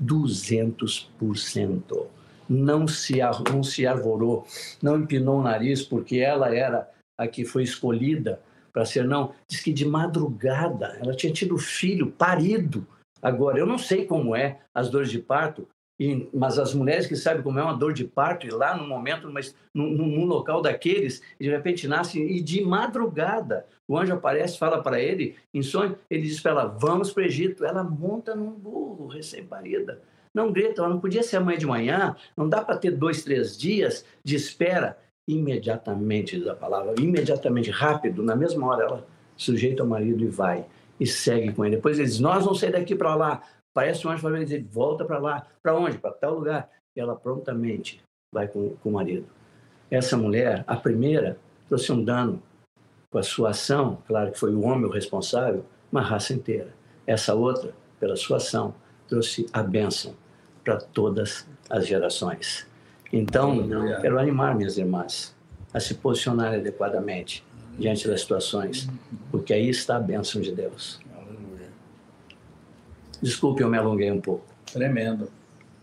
200%. Não se, não se arvorou, não empinou o nariz porque ela era a que foi escolhida para ser, não. Diz que de madrugada ela tinha tido filho, parido. Agora, eu não sei como é as dores de parto, e, mas as mulheres que sabem como é uma dor de parto, e lá no momento, mas num, num local daqueles, de repente nasce, e de madrugada, o anjo aparece, fala para ele, em sonho, ele diz para ela: Vamos para o Egito. Ela monta num burro, recém-parida. Não, Greta, ela não podia ser amanhã de manhã, não dá para ter dois, três dias de espera. Imediatamente, diz a palavra, imediatamente, rápido, na mesma hora, ela sujeita o marido e vai, e segue com ele. Depois ele diz: Nós vamos sair daqui para lá, Parece um anjo falando, dizer, volta para lá. Para onde? Para tal lugar. E ela prontamente vai com, com o marido. Essa mulher, a primeira, trouxe um dano com a sua ação, claro que foi o homem o responsável, uma raça inteira. Essa outra, pela sua ação, trouxe a bênção para todas as gerações. Então, quero animar minhas irmãs a se posicionarem adequadamente diante das situações, porque aí está a bênção de Deus. Desculpe, eu me alonguei um pouco. Tremendo.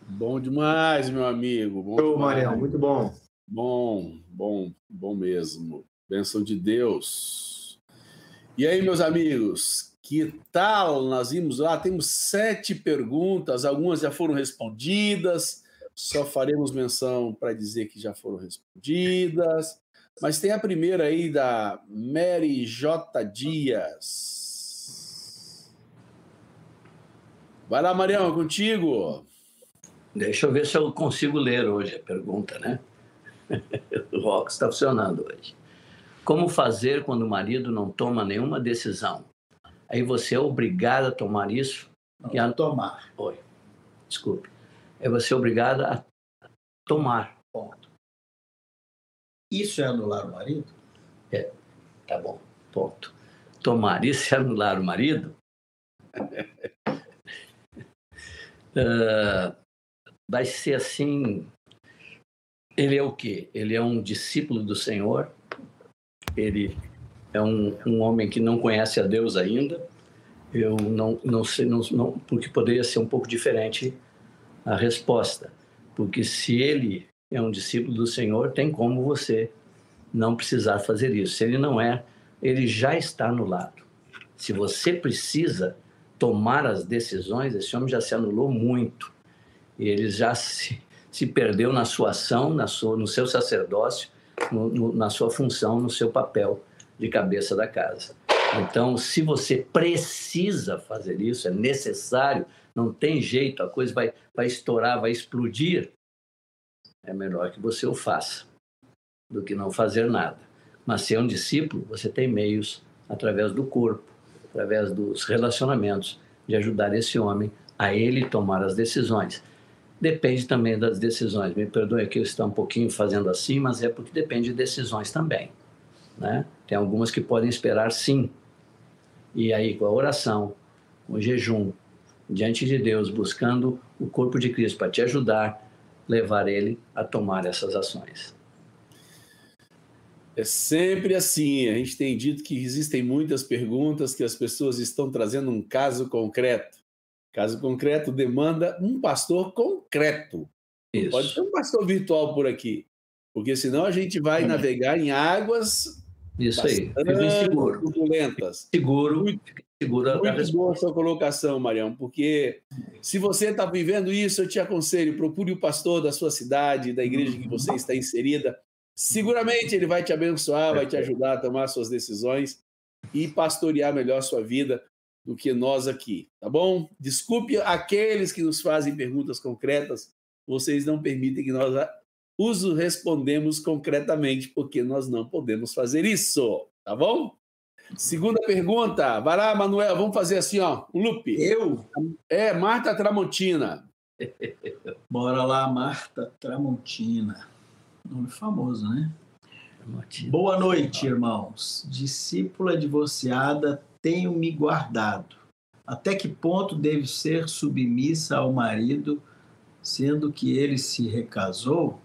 Bom demais, meu amigo. Bom Ô, Marião, muito bom. Bom, bom, bom mesmo. Bênção de Deus. E aí, meus amigos, que tal? Nós vimos lá, temos sete perguntas, algumas já foram respondidas, só faremos menção para dizer que já foram respondidas. Mas tem a primeira aí da Mary J. Dias. Vai lá, Marião, contigo. Deixa eu ver se eu consigo ler hoje a pergunta, né? o Rox está funcionando hoje. Como fazer quando o marido não toma nenhuma decisão? Aí você é obrigado a tomar isso? Não, e a tomar. Oi, desculpe. É você obrigado a tomar. Ponto. Isso é anular o marido? É, tá bom, ponto. Tomar isso é anular o marido? uh, vai ser assim. Ele é o quê? Ele é um discípulo do Senhor, ele é um, um homem que não conhece a Deus ainda. Eu não, não sei, não, não, porque poderia ser um pouco diferente a resposta. Porque se ele é um discípulo do Senhor, tem como você não precisar fazer isso. Se ele não é, ele já está anulado. Se você precisa tomar as decisões, esse homem já se anulou muito. Ele já se, se perdeu na sua ação, na sua, no seu sacerdócio, no, no, na sua função, no seu papel de cabeça da casa. Então, se você precisa fazer isso, é necessário, não tem jeito, a coisa vai, vai estourar, vai explodir, é melhor que você o faça do que não fazer nada. Mas se é um discípulo, você tem meios através do corpo, através dos relacionamentos, de ajudar esse homem a ele tomar as decisões. Depende também das decisões. Me perdoe que eu estou um pouquinho fazendo assim, mas é porque depende de decisões também. Né? Tem algumas que podem esperar sim. E aí, com a oração, com o jejum, diante de Deus, buscando o corpo de Cristo para te ajudar, levar ele a tomar essas ações. É sempre assim. A gente tem dito que existem muitas perguntas que as pessoas estão trazendo um caso concreto. Caso concreto demanda um pastor concreto. Isso. Pode ter um pastor virtual por aqui, porque senão a gente vai é. navegar em águas isso aí. seguro. turbulentas. Seguro. Muito, seguro muito boa a sua colocação, Marião, porque se você está vivendo isso, eu te aconselho, procure o pastor da sua cidade, da igreja que você está inserida, Seguramente ele vai te abençoar, vai te ajudar a tomar suas decisões e pastorear melhor sua vida do que nós aqui, tá bom? Desculpe aqueles que nos fazem perguntas concretas, vocês não permitem que nós os respondemos concretamente, porque nós não podemos fazer isso, tá bom? Segunda pergunta, vai lá, Manuel, vamos fazer assim, ó, um loop. Eu? É, Marta Tramontina. Bora lá, Marta Tramontina. Nome famoso, né? Boa noite, irmãos. Discípula divorciada, tenho me guardado. Até que ponto deve ser submissa ao marido, sendo que ele se recasou?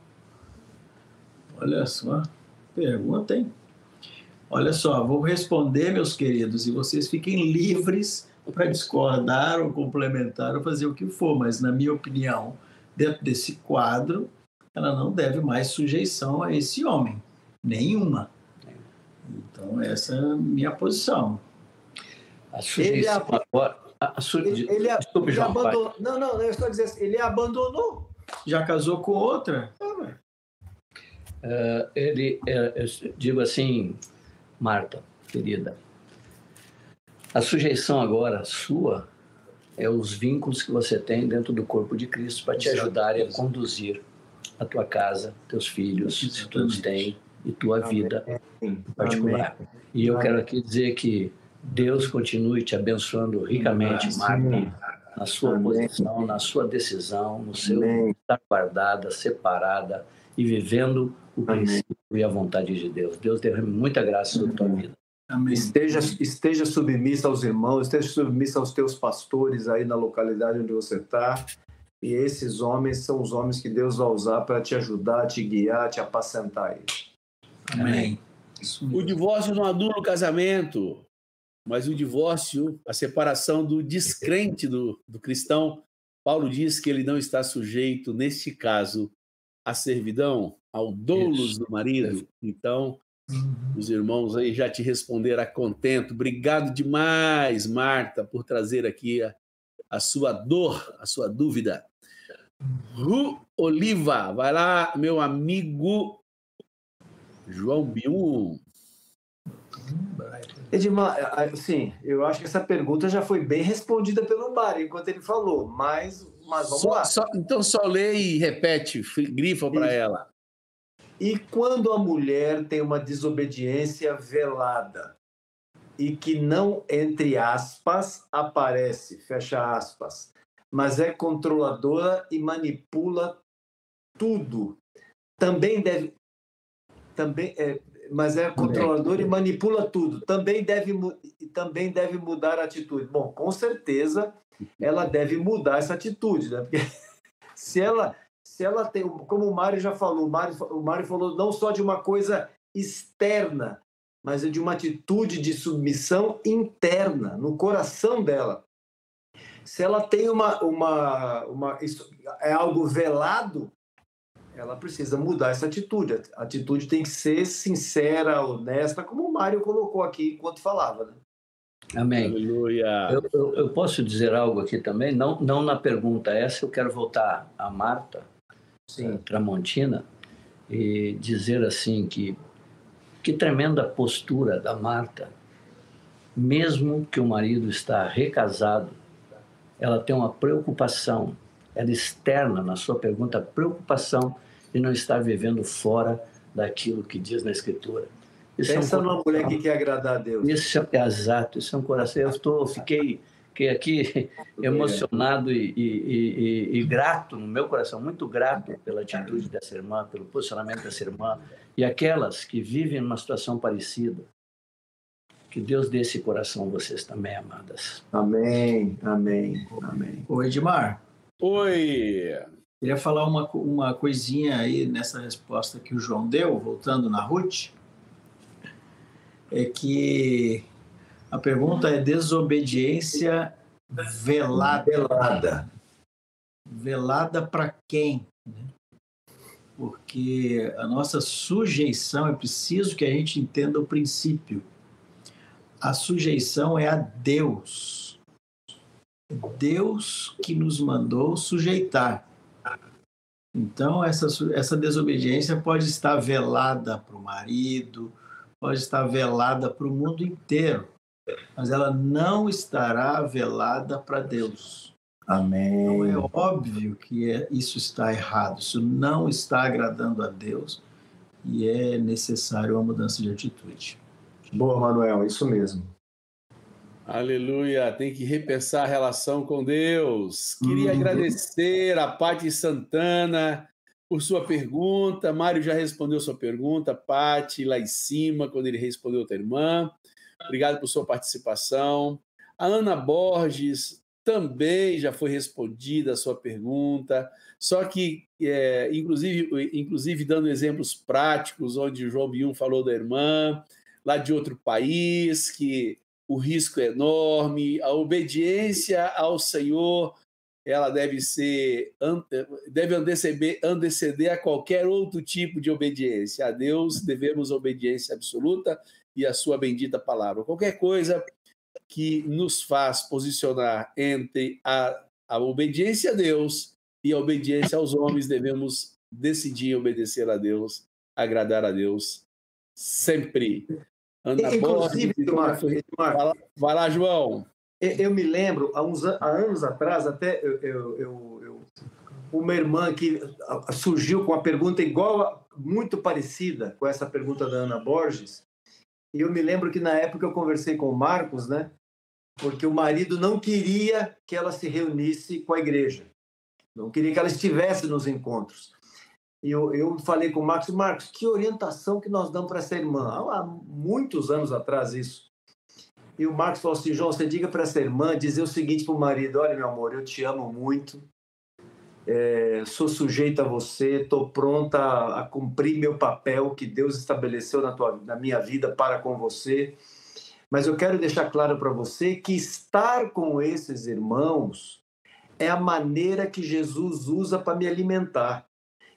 Olha só, pergunta, hein? Olha só, vou responder, meus queridos, e vocês fiquem livres para discordar ou complementar ou fazer o que for, mas, na minha opinião, dentro desse quadro, ela não deve mais sujeição a esse homem. Nenhuma. Então, essa é a minha posição. A sujeição ele, agora. A su... ele, ele, Desculpe, João, abandonou. Não, não, eu estou dizendo assim, ele abandonou. Já casou com outra? Uh, ele, uh, eu digo assim, Marta, querida, a sujeição agora sua é os vínculos que você tem dentro do corpo de Cristo para te ajudarem a conduzir a tua casa, teus filhos, se todos têm, e tua vida em particular. E eu quero aqui dizer que Deus continue te abençoando ricamente, Marta, na sua posição, na sua decisão, no seu estar guardada, separada e vivendo o princípio e a vontade de Deus. Deus derrame muita graça sobre a tua vida. Amém. Esteja, esteja submissa aos irmãos, esteja submissa aos teus pastores aí na localidade onde você está. E esses homens são os homens que Deus vai usar para te ajudar, te guiar, te apacentar aí. Amém. O divórcio não anula o casamento, mas o divórcio, a separação do descrente do, do cristão, Paulo diz que ele não está sujeito, neste caso, à servidão, ao doulos do marido. Então, Uhum. Os irmãos aí já te responderam a contento. Obrigado demais, Marta, por trazer aqui a, a sua dor, a sua dúvida. Ru Oliva, vai lá, meu amigo João Bium. Edmar, assim, eu acho que essa pergunta já foi bem respondida pelo Mário enquanto ele falou, mas, mas vamos só, lá. Só, então só lê e repete, grifa para ela. E quando a mulher tem uma desobediência velada e que não, entre aspas, aparece, fecha aspas, mas é controladora e manipula tudo, também deve. Também é, mas é controladora e manipula tudo. Também deve, também deve mudar a atitude. Bom, com certeza ela deve mudar essa atitude, né? Porque se ela se ela tem, como o Mário já falou, o Mário, o Mário falou não só de uma coisa externa, mas é de uma atitude de submissão interna, no coração dela. Se ela tem uma, uma, uma isso é algo velado, ela precisa mudar essa atitude. A atitude tem que ser sincera, honesta, como o Mário colocou aqui enquanto falava. Né? Amém. Aleluia. Eu, eu, eu, posso dizer algo aqui também, não, não na pergunta essa, eu quero voltar a Marta, Sim. Tramontina e dizer assim que que tremenda postura da Marta, mesmo que o marido está recasado, ela tem uma preocupação, ela externa na sua pergunta a preocupação de não estar vivendo fora daquilo que diz na Escritura. Isso Pensa é um numa mulher que quer agradar a Deus. Isso é, é exato, isso é um coração. Eu estou, fiquei fiquei aqui emocionado e, e, e, e, grato no meu coração, muito grato pela atitude dessa irmã, pelo posicionamento dessa irmã e aquelas que vivem numa situação parecida. Que Deus dê esse coração a vocês também, amadas. Amém, amém, amém. Oi, Edmar. Oi. Queria falar uma, uma coisinha aí nessa resposta que o João deu, voltando na Ruth. É que a pergunta é desobediência velada. Velada. Velada para quem? Porque a nossa sujeição é preciso que a gente entenda o princípio. A sujeição é a Deus. Deus que nos mandou sujeitar. Então, essa, essa desobediência pode estar velada para o marido, pode estar velada para o mundo inteiro mas ela não estará velada para Deus. Amém. Então é óbvio que é, isso está errado, isso não está agradando a Deus e é necessário uma mudança de atitude. Boa, Manuel, isso mesmo. Aleluia, tem que repensar a relação com Deus. Queria uhum. agradecer a Pati Santana por sua pergunta. Mário já respondeu sua pergunta, Pati, lá em cima, quando ele respondeu a tua irmã. Obrigado por sua participação. A Ana Borges também já foi respondida a sua pergunta, só que, é, inclusive, inclusive dando exemplos práticos, onde o João Bium falou da irmã, lá de outro país, que o risco é enorme, a obediência ao Senhor ela deve ser deve anteceder, anteceder a qualquer outro tipo de obediência. A Deus devemos obediência absoluta e a sua bendita palavra. Qualquer coisa que nos faz posicionar entre a, a obediência a Deus e a obediência aos homens, devemos decidir obedecer a Deus, agradar a Deus sempre. Ana Inclusive, Borges, vai lá, João. Eu me lembro, há, uns, há anos atrás, até eu, eu, eu, uma irmã que surgiu com uma pergunta igual, muito parecida com essa pergunta da Ana Borges. E eu me lembro que na época eu conversei com o Marcos, né? Porque o marido não queria que ela se reunisse com a igreja. Não queria que ela estivesse nos encontros. E eu, eu falei com o Marcos, Marcos, que orientação que nós damos para essa irmã? Há muitos anos atrás isso. E o Marcos falou assim: João, você diga para essa irmã dizer o seguinte para o marido: olha, meu amor, eu te amo muito, é, sou sujeito a você, estou pronta a, a, cumprir meu papel que Deus estabeleceu na, tua, na minha vida para com você. Mas eu quero deixar claro para você que estar com esses irmãos é a maneira que Jesus usa para me alimentar.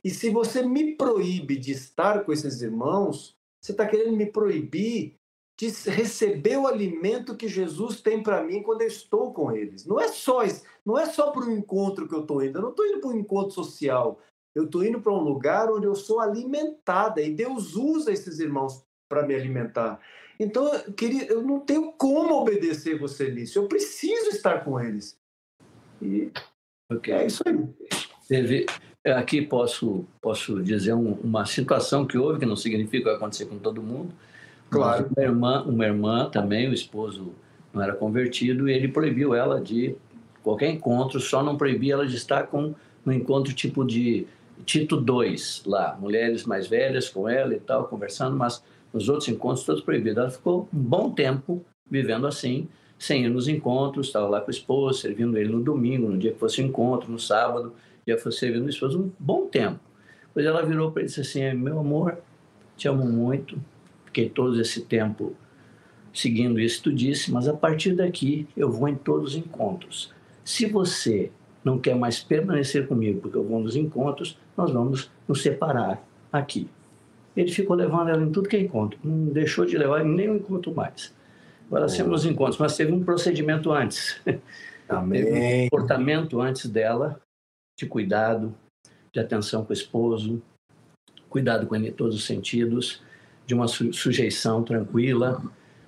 E se você me proíbe de estar com esses irmãos, você está querendo me proibir de receber o alimento que Jesus tem para mim quando eu estou com eles. Não é só não é só para um encontro que eu estou indo. Eu não estou indo para um encontro social. Eu estou indo para um lugar onde eu sou alimentada e Deus usa esses irmãos para me alimentar. Então, queria, eu não tenho como obedecer você nisso. Eu preciso estar com eles. E okay. é isso aí. Teve, aqui posso posso dizer um, uma situação que houve que não significa que vai acontecer com todo mundo Claro. Uma irmã, uma irmã também, o esposo não era convertido, e ele proibiu ela de qualquer encontro, só não proibia ela de estar com um encontro tipo de Tito 2 lá, mulheres mais velhas com ela e tal, conversando, mas nos outros encontros todos proibidos. Ela ficou um bom tempo vivendo assim, sem ir nos encontros, estava lá com o esposo, servindo ele no domingo, no dia que fosse encontro, no sábado, que fosse servindo o esposo, um bom tempo. Depois ela virou para ele e disse assim, meu amor, te amo muito, fiquei todo esse tempo seguindo isso tu disse, mas a partir daqui eu vou em todos os encontros. Se você não quer mais permanecer comigo porque eu vou nos encontros, nós vamos nos separar aqui. Ele ficou levando ela em tudo que é encontro, não deixou de levar em nenhum encontro mais. Agora oh. nos encontros, mas teve um procedimento antes. Amém. teve um comportamento antes dela de cuidado, de atenção com o esposo, cuidado com ele em todos os sentidos de uma sujeição tranquila,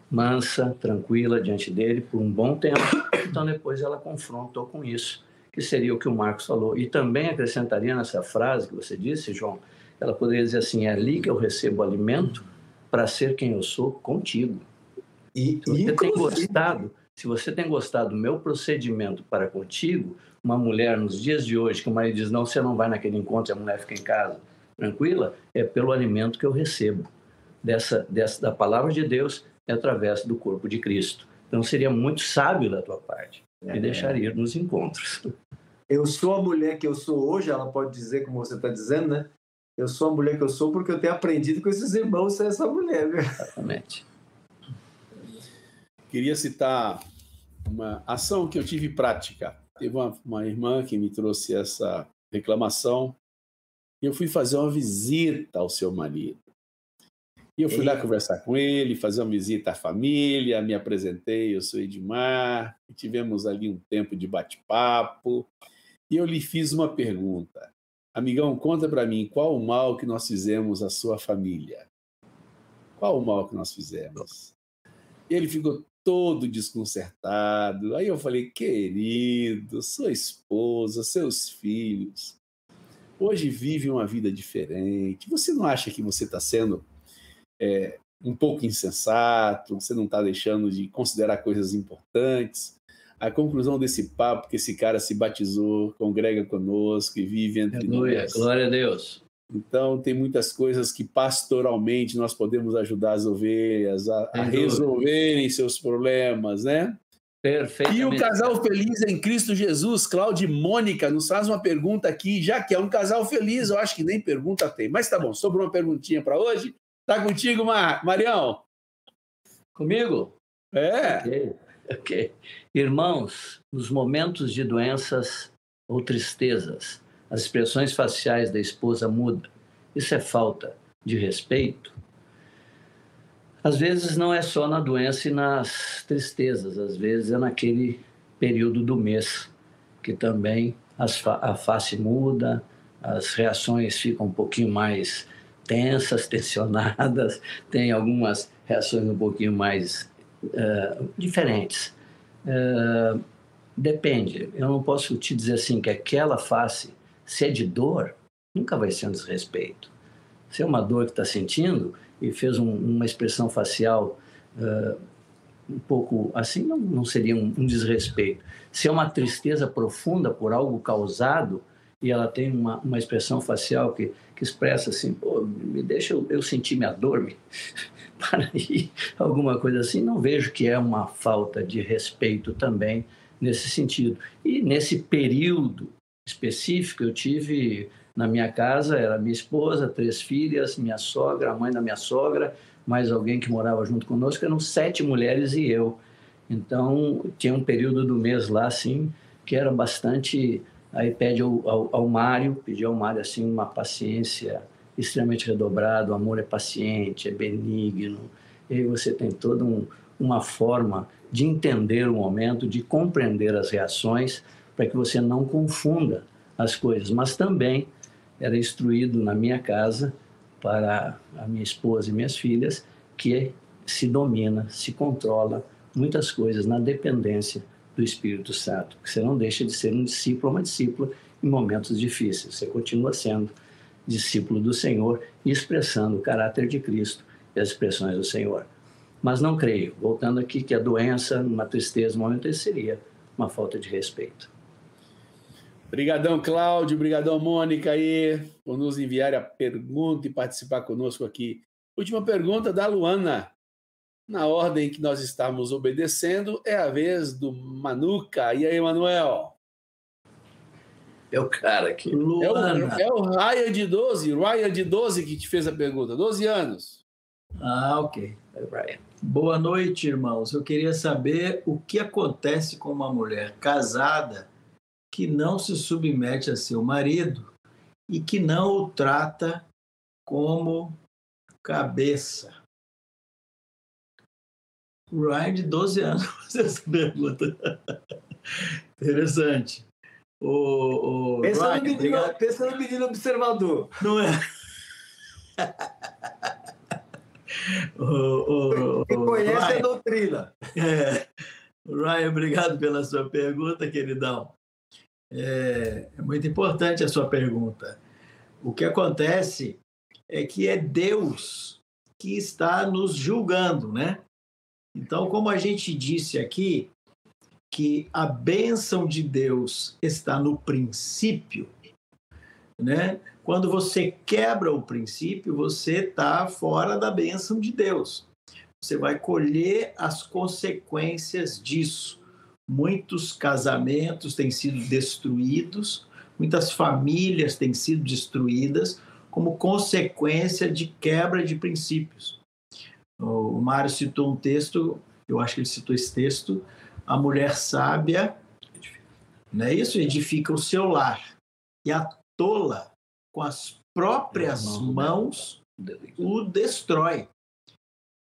mansa, tranquila diante dele por um bom tempo. Então depois ela confrontou com isso, que seria o que o Marcos falou. E também acrescentaria nessa frase que você disse, João, ela poderia dizer assim: é ali que eu recebo alimento para ser quem eu sou contigo. E, se você tem gostado, se você tem gostado do meu procedimento para contigo, uma mulher nos dias de hoje que o marido diz não, você não vai naquele encontro, a mulher fica em casa tranquila, é pelo alimento que eu recebo dessa, dessa da palavra de Deus é através do corpo de Cristo. Então seria muito sábio da tua parte me é. deixar ir nos encontros. Eu sou a mulher que eu sou hoje, ela pode dizer como você está dizendo, né? Eu sou a mulher que eu sou porque eu tenho aprendido com esses irmãos ser essa mulher. Viu? Exatamente. Queria citar uma ação que eu tive prática. Teve uma, uma irmã que me trouxe essa reclamação e eu fui fazer uma visita ao seu marido. E eu fui lá conversar com ele, fazer uma visita à família, me apresentei, eu sou Edmar, tivemos ali um tempo de bate-papo, e eu lhe fiz uma pergunta. Amigão, conta para mim qual o mal que nós fizemos à sua família? Qual o mal que nós fizemos? Ele ficou todo desconcertado. Aí eu falei, querido, sua esposa, seus filhos, hoje vivem uma vida diferente. Você não acha que você está sendo é, um pouco insensato, você não está deixando de considerar coisas importantes. A conclusão desse papo que esse cara se batizou, congrega conosco e vive entre Aleluia, nós. Glória a Deus. Então, tem muitas coisas que pastoralmente nós podemos ajudar as ovelhas a, a resolverem seus problemas, né? Perfeito. E o casal feliz em Cristo Jesus, Cláudio e Mônica, nos faz uma pergunta aqui, já que é um casal feliz, eu acho que nem pergunta tem. Mas tá bom, sobrou uma perguntinha para hoje. Tá contigo, Mar... Marião? Comigo? É. Ok. Irmãos, nos momentos de doenças ou tristezas, as expressões faciais da esposa mudam. Isso é falta de respeito? Às vezes não é só na doença e nas tristezas, às vezes é naquele período do mês que também fa a face muda, as reações ficam um pouquinho mais tensas, tensionadas, tem algumas reações um pouquinho mais uh, diferentes. Uh, depende, eu não posso te dizer assim que aquela face, se é de dor, nunca vai ser um desrespeito. Se é uma dor que está sentindo e fez um, uma expressão facial uh, um pouco assim, não, não seria um, um, desrespeito. Se é uma tristeza profunda por algo causado e ela tem uma, uma expressão facial que, que expressa assim, pô, me deixa eu, eu sentir minha dor, me... para aí, alguma coisa assim, não vejo que é uma falta de respeito também nesse sentido. E nesse período específico, eu tive na minha casa, era minha esposa, três filhas, minha sogra, a mãe da minha sogra, mais alguém que morava junto conosco, eram sete mulheres e eu. Então, tinha um período do mês lá, assim, que era bastante... Aí pede ao, ao, ao Mário, pedi ao Mário, assim, uma paciência extremamente redobrada, o amor é paciente, é benigno, e aí você tem toda um, uma forma de entender o momento, de compreender as reações, para que você não confunda as coisas. Mas também era instruído na minha casa para a minha esposa e minhas filhas que se domina, se controla muitas coisas na dependência do Espírito Santo. Você não deixa de ser um discípulo ou uma discípula em momentos difíceis. Você continua sendo discípulo do Senhor e expressando o caráter de Cristo e as expressões do Senhor. Mas não creio, voltando aqui, que a doença, uma tristeza, um momento, seria uma falta de respeito. Obrigadão, Cláudio. Obrigadão, Mônica, aí, por nos enviar a pergunta e participar conosco aqui. Última pergunta da Luana. Na ordem que nós estamos obedecendo, é a vez do Manuca. E aí, Manuel? É o cara aqui. Luana. É o, é o Raya de 12, Raya de 12 que te fez a pergunta. 12 anos. Ah, ok. É Boa noite, irmãos. Eu queria saber o que acontece com uma mulher casada que não se submete a seu marido e que não o trata como cabeça. Ryan, de 12 anos, faz essa pergunta. Interessante. O, o pensa, Ryan, no menino, pensa no menino observador. Não é? o, o, Quem conhece Ryan, a doutrina. É. Ryan, obrigado pela sua pergunta, queridão. É, é muito importante a sua pergunta. O que acontece é que é Deus que está nos julgando, né? Então, como a gente disse aqui, que a bênção de Deus está no princípio, né? Quando você quebra o princípio, você está fora da bênção de Deus. Você vai colher as consequências disso. Muitos casamentos têm sido destruídos, muitas famílias têm sido destruídas como consequência de quebra de princípios. O Mário citou um texto, eu acho que ele citou esse texto, a mulher sábia, não é isso? Edifica o seu lar. E a tola, com as próprias mãos, o destrói.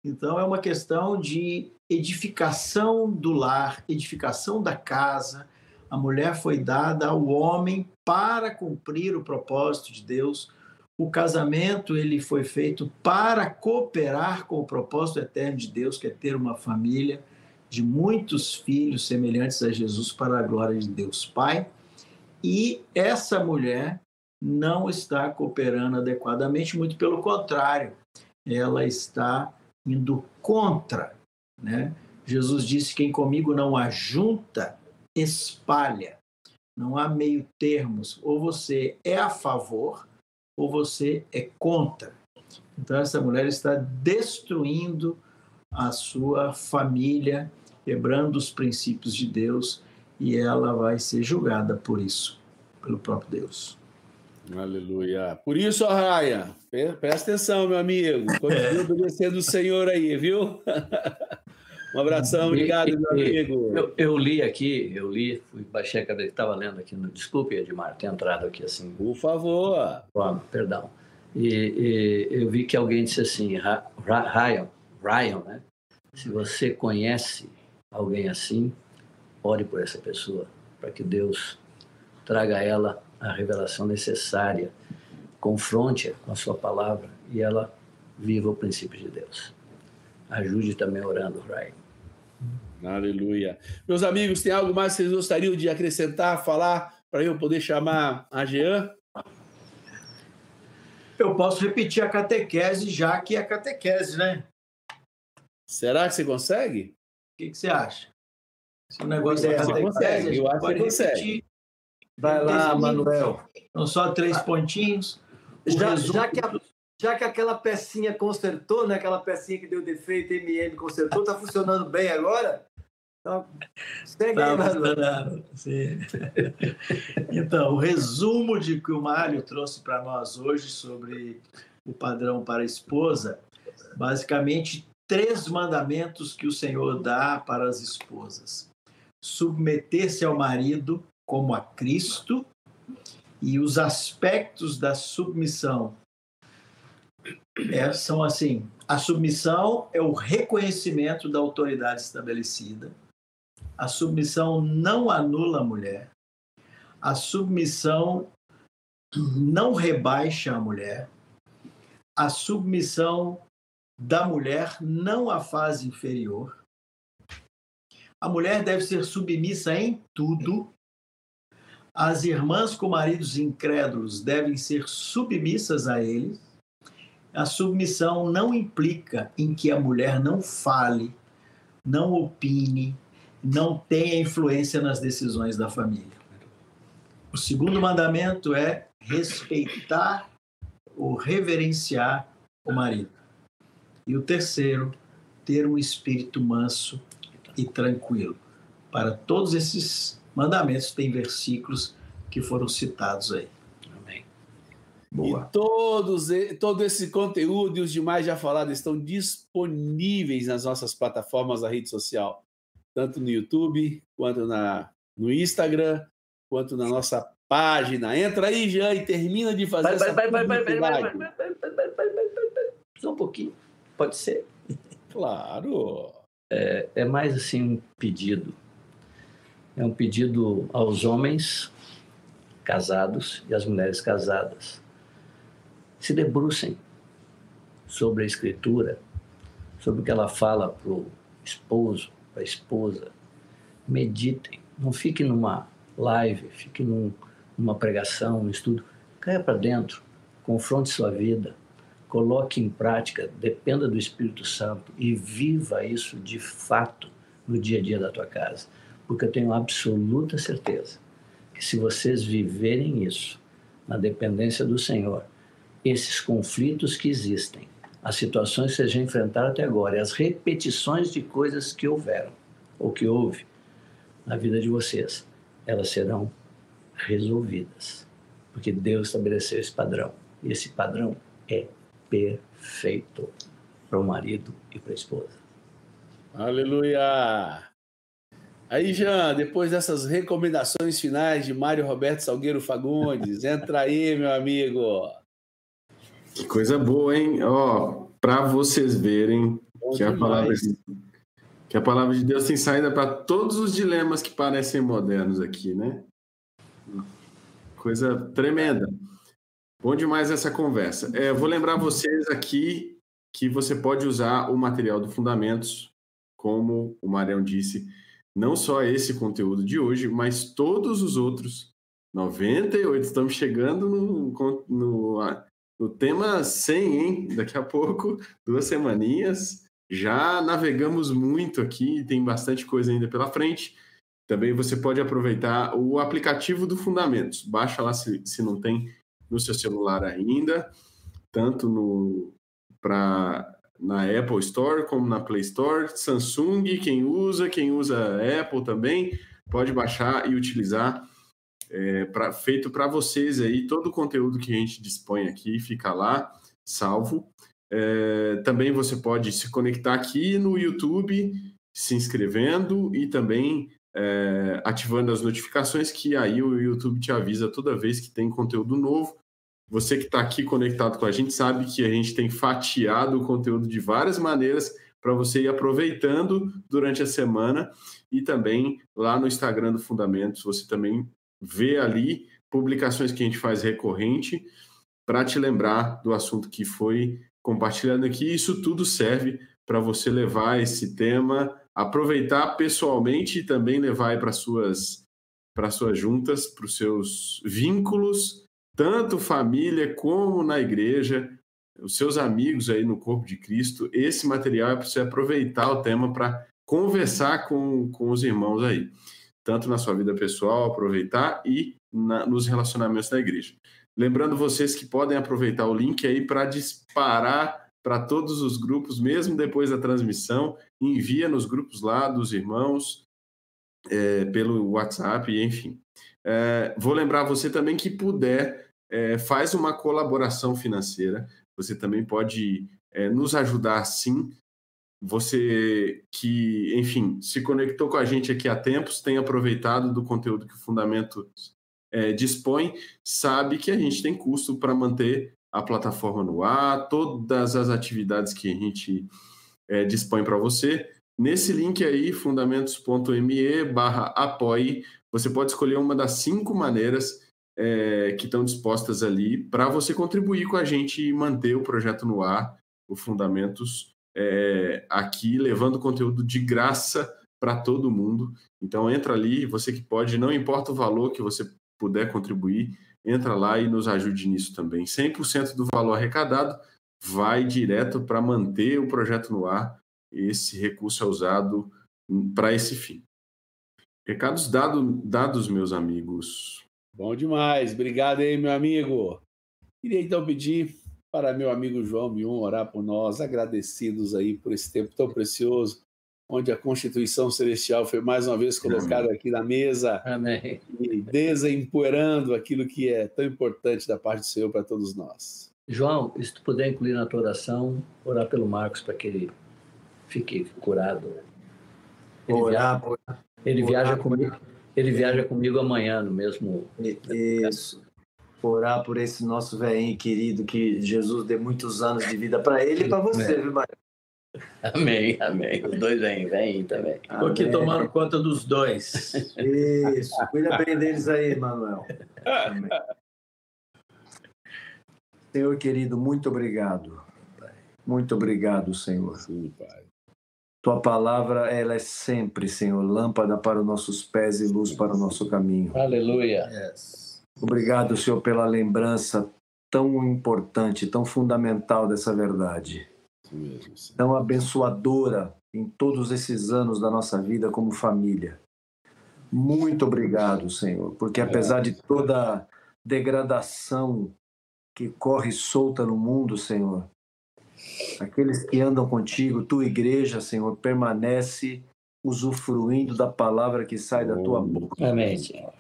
Então, é uma questão de edificação do lar, edificação da casa. A mulher foi dada ao homem para cumprir o propósito de Deus. O casamento ele foi feito para cooperar com o propósito eterno de Deus, que é ter uma família de muitos filhos semelhantes a Jesus para a glória de Deus Pai. E essa mulher não está cooperando adequadamente, muito pelo contrário, ela está indo contra. Né? Jesus disse: Quem comigo não ajunta, espalha. Não há meio termos. Ou você é a favor, ou você é contra. Então, essa mulher está destruindo a sua família, quebrando os princípios de Deus, e ela vai ser julgada por isso, pelo próprio Deus. Aleluia. Por isso, Arraia, presta atenção, meu amigo. Continue obedecendo o Senhor aí, viu? Um abração, obrigado, meu amigo. Eu, eu, li aqui, eu li, fui, baixei a cabeça, estava lendo aqui, no, desculpe, Edmar, ter entrado aqui assim. Por favor. perdão. E, e, eu vi que alguém disse assim, Ryan, Ryan, né? Se você conhece alguém assim, ore por essa pessoa, para que Deus traga a ela a revelação necessária, confronte-a com a sua palavra e ela viva o princípio de Deus. Ajude também orando, Ryan. Aleluia. Meus amigos, tem algo mais que vocês gostariam de acrescentar, falar, para eu poder chamar a Jean? Eu posso repetir a catequese, já que é catequese, né? Será que você consegue? O que, que você acha? Se o negócio é, você consegue, eu acho que você consegue. Vai lá, Manuel. São só três pontinhos. Já, já, que a, já que aquela pecinha consertou, né? Aquela pecinha que deu defeito, MM consertou, está funcionando bem agora? Então, segue tá aí. Então, o resumo de que o Mário trouxe para nós hoje sobre o padrão para a esposa, basicamente três mandamentos que o Senhor dá para as esposas: submeter-se ao marido como a Cristo e os aspectos da submissão é, são assim: a submissão é o reconhecimento da autoridade estabelecida. A submissão não anula a mulher. A submissão não rebaixa a mulher. A submissão da mulher não a faz inferior. A mulher deve ser submissa em tudo. As irmãs com maridos incrédulos devem ser submissas a eles. A submissão não implica em que a mulher não fale, não opine, não tenha influência nas decisões da família. O segundo mandamento é respeitar ou reverenciar o marido. E o terceiro, ter um espírito manso e tranquilo. Para todos esses mandamentos, tem versículos que foram citados aí. Boa. E todos, todo esse conteúdo e os demais já falados estão disponíveis nas nossas plataformas da rede social, tanto no YouTube, quanto na, no Instagram, quanto na nossa página. Entra aí, Jean, e termina de fazer vai, vai, vai, vai, vai, Só um pouquinho. Pode ser? Claro. É, é mais assim um pedido. É um pedido aos homens casados e às mulheres casadas se debrucem sobre a Escritura, sobre o que ela fala para o esposo, para a esposa. Meditem. Não fique numa live, fique num, numa pregação, um estudo. Caia para dentro, confronte sua vida, coloque em prática, dependa do Espírito Santo e viva isso de fato no dia a dia da tua casa. Porque eu tenho absoluta certeza que se vocês viverem isso, na dependência do Senhor, esses conflitos que existem, as situações que vocês já enfrentaram até agora, as repetições de coisas que houveram ou que houve na vida de vocês, elas serão resolvidas. Porque Deus estabeleceu esse padrão. E esse padrão é perfeito para o marido e para a esposa. Aleluia! Aí, Jean, depois dessas recomendações finais de Mário Roberto Salgueiro Fagundes, entra aí, meu amigo. Que coisa boa, hein? Ó, para vocês verem que a, palavra de, que a palavra de Deus tem saída para todos os dilemas que parecem modernos aqui, né? Coisa tremenda. Bom demais essa conversa. É, vou lembrar vocês aqui que você pode usar o material do Fundamentos, como o Marião disse, não só esse conteúdo de hoje, mas todos os outros. 98, estamos chegando no, no, no tema 100, hein? Daqui a pouco, duas semaninhas. Já navegamos muito aqui, tem bastante coisa ainda pela frente. Também você pode aproveitar o aplicativo do Fundamentos. Baixa lá se, se não tem no seu celular ainda, tanto no para na Apple Store como na Play Store, Samsung, quem usa, quem usa Apple também pode baixar e utilizar. É, pra, feito para vocês aí, todo o conteúdo que a gente dispõe aqui fica lá, salvo. É, também você pode se conectar aqui no YouTube se inscrevendo e também é, ativando as notificações, que aí o YouTube te avisa toda vez que tem conteúdo novo. Você que está aqui conectado com a gente sabe que a gente tem fatiado o conteúdo de várias maneiras para você ir aproveitando durante a semana e também lá no Instagram do Fundamentos você também vê ali publicações que a gente faz recorrente para te lembrar do assunto que foi compartilhando aqui. Isso tudo serve para você levar esse tema, aproveitar pessoalmente e também levar para suas para suas juntas, para os seus vínculos, tanto família como na igreja, os seus amigos aí no corpo de Cristo. Esse material é para você aproveitar o tema para conversar com, com os irmãos aí, tanto na sua vida pessoal, aproveitar e na, nos relacionamentos da igreja. Lembrando vocês que podem aproveitar o link aí para disparar para todos os grupos, mesmo depois da transmissão, envia nos grupos lá dos irmãos, é, pelo WhatsApp, enfim. É, vou lembrar você também que puder, é, faz uma colaboração financeira. Você também pode é, nos ajudar sim. Você que, enfim, se conectou com a gente aqui há tempos, tem aproveitado do conteúdo que o Fundamento é, dispõe, sabe que a gente tem custo para manter a plataforma no ar, todas as atividades que a gente é, dispõe para você. Nesse link aí, fundamentos.me barra apoie, você pode escolher uma das cinco maneiras é, que estão dispostas ali para você contribuir com a gente e manter o projeto no ar, o Fundamentos, é, aqui levando conteúdo de graça para todo mundo. Então entra ali, você que pode, não importa o valor que você puder contribuir, entra lá e nos ajude nisso também. 100% do valor arrecadado vai direto para manter o projeto no ar. Esse recurso é usado para esse fim. Recados dado, dados, meus amigos. Bom demais. Obrigado aí, meu amigo. Queria então pedir para meu amigo João Mion orar por nós, agradecidos aí por esse tempo tão precioso onde a Constituição Celestial foi mais uma vez colocada aqui na mesa Amém. e desempoeirando aquilo que é tão importante da parte do Senhor para todos nós. João, se tu puder incluir na tua oração, orar pelo Marcos para que ele fique curado. Ele Orar viaja, por ele orar viaja comigo. Ele viaja comigo amanhã no mesmo. Isso. Orar por esse nosso velhinho querido, que Jesus dê muitos anos de vida para ele e para você, viu, Maria? Amém, amém. Os dois vêm, vêm também. Estou aqui Amém. tomando conta dos dois. Isso. Cuida bem deles aí, Manuel. Amém. Senhor querido, muito obrigado. Muito obrigado, Senhor. Sim, Pai. Tua palavra, ela é sempre, Senhor, lâmpada para os nossos pés e luz para o nosso caminho. Aleluia. Obrigado, Senhor, pela lembrança tão importante, tão fundamental dessa verdade. Isso mesmo, Senhor. tão abençoadora em todos esses anos da nossa vida como família. Muito obrigado, Senhor, porque apesar de toda a degradação que corre solta no mundo, Senhor, aqueles que andam contigo, tua igreja, Senhor, permanece usufruindo da palavra que sai da tua boca. Amém, Senhor.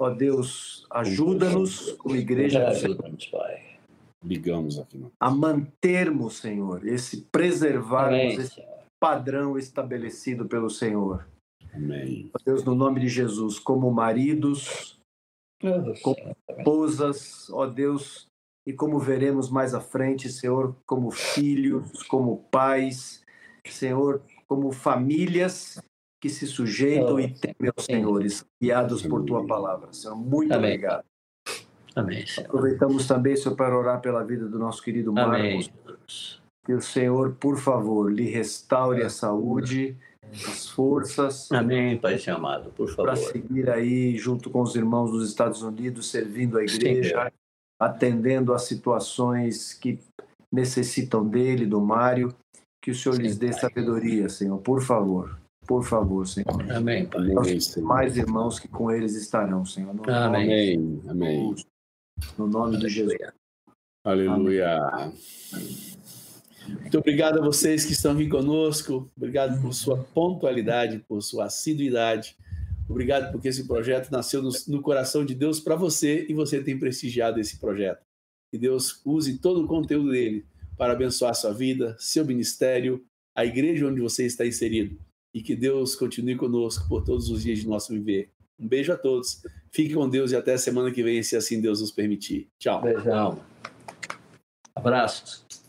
Ó Deus, ajuda-nos, como igreja, do Senhor, Pai. Ligamos aqui. Não. a mantermos, Senhor, esse preservarmos esse padrão estabelecido pelo Senhor. Amém. Ó Deus, no nome de Jesus, como maridos, Com- esposas, ó Deus, e como veremos mais à frente, Senhor, como filhos, como pais, Senhor, como famílias que se sujeitam e temem aos senhores, guiados por tua palavra. Senhor, muito Amém. obrigado. Amém, Senhor. Aproveitamos também, Senhor, para orar pela vida do nosso querido Amém, Marcos. Jesus. Que o Senhor, por favor, lhe restaure a saúde, as forças, Amém, Pai Senhor amado, por para favor. seguir aí junto com os irmãos dos Estados Unidos, servindo a Sim, igreja, atendendo a situações que necessitam dele, do Mário. Que o Senhor Sim, lhes dê Pai. sabedoria, Senhor, por favor. Por favor, Senhor. Amém, Pai. Amém, Senhor. Mais irmãos que com eles estarão, Senhor. No, Amém. Amém. Amém. no nome de Jesus. Aleluia. Muito obrigado a vocês que estão aqui conosco. Obrigado por sua pontualidade, por sua assiduidade. Obrigado porque esse projeto nasceu no, no coração de Deus para você e você tem prestigiado esse projeto. Que Deus use todo o conteúdo dele para abençoar sua vida, seu ministério, a igreja onde você está inserido. E que Deus continue conosco por todos os dias de nosso viver. Um beijo a todos. Fique com Deus e até semana que vem, se assim Deus nos permitir. Tchau. Beijão. Abraços.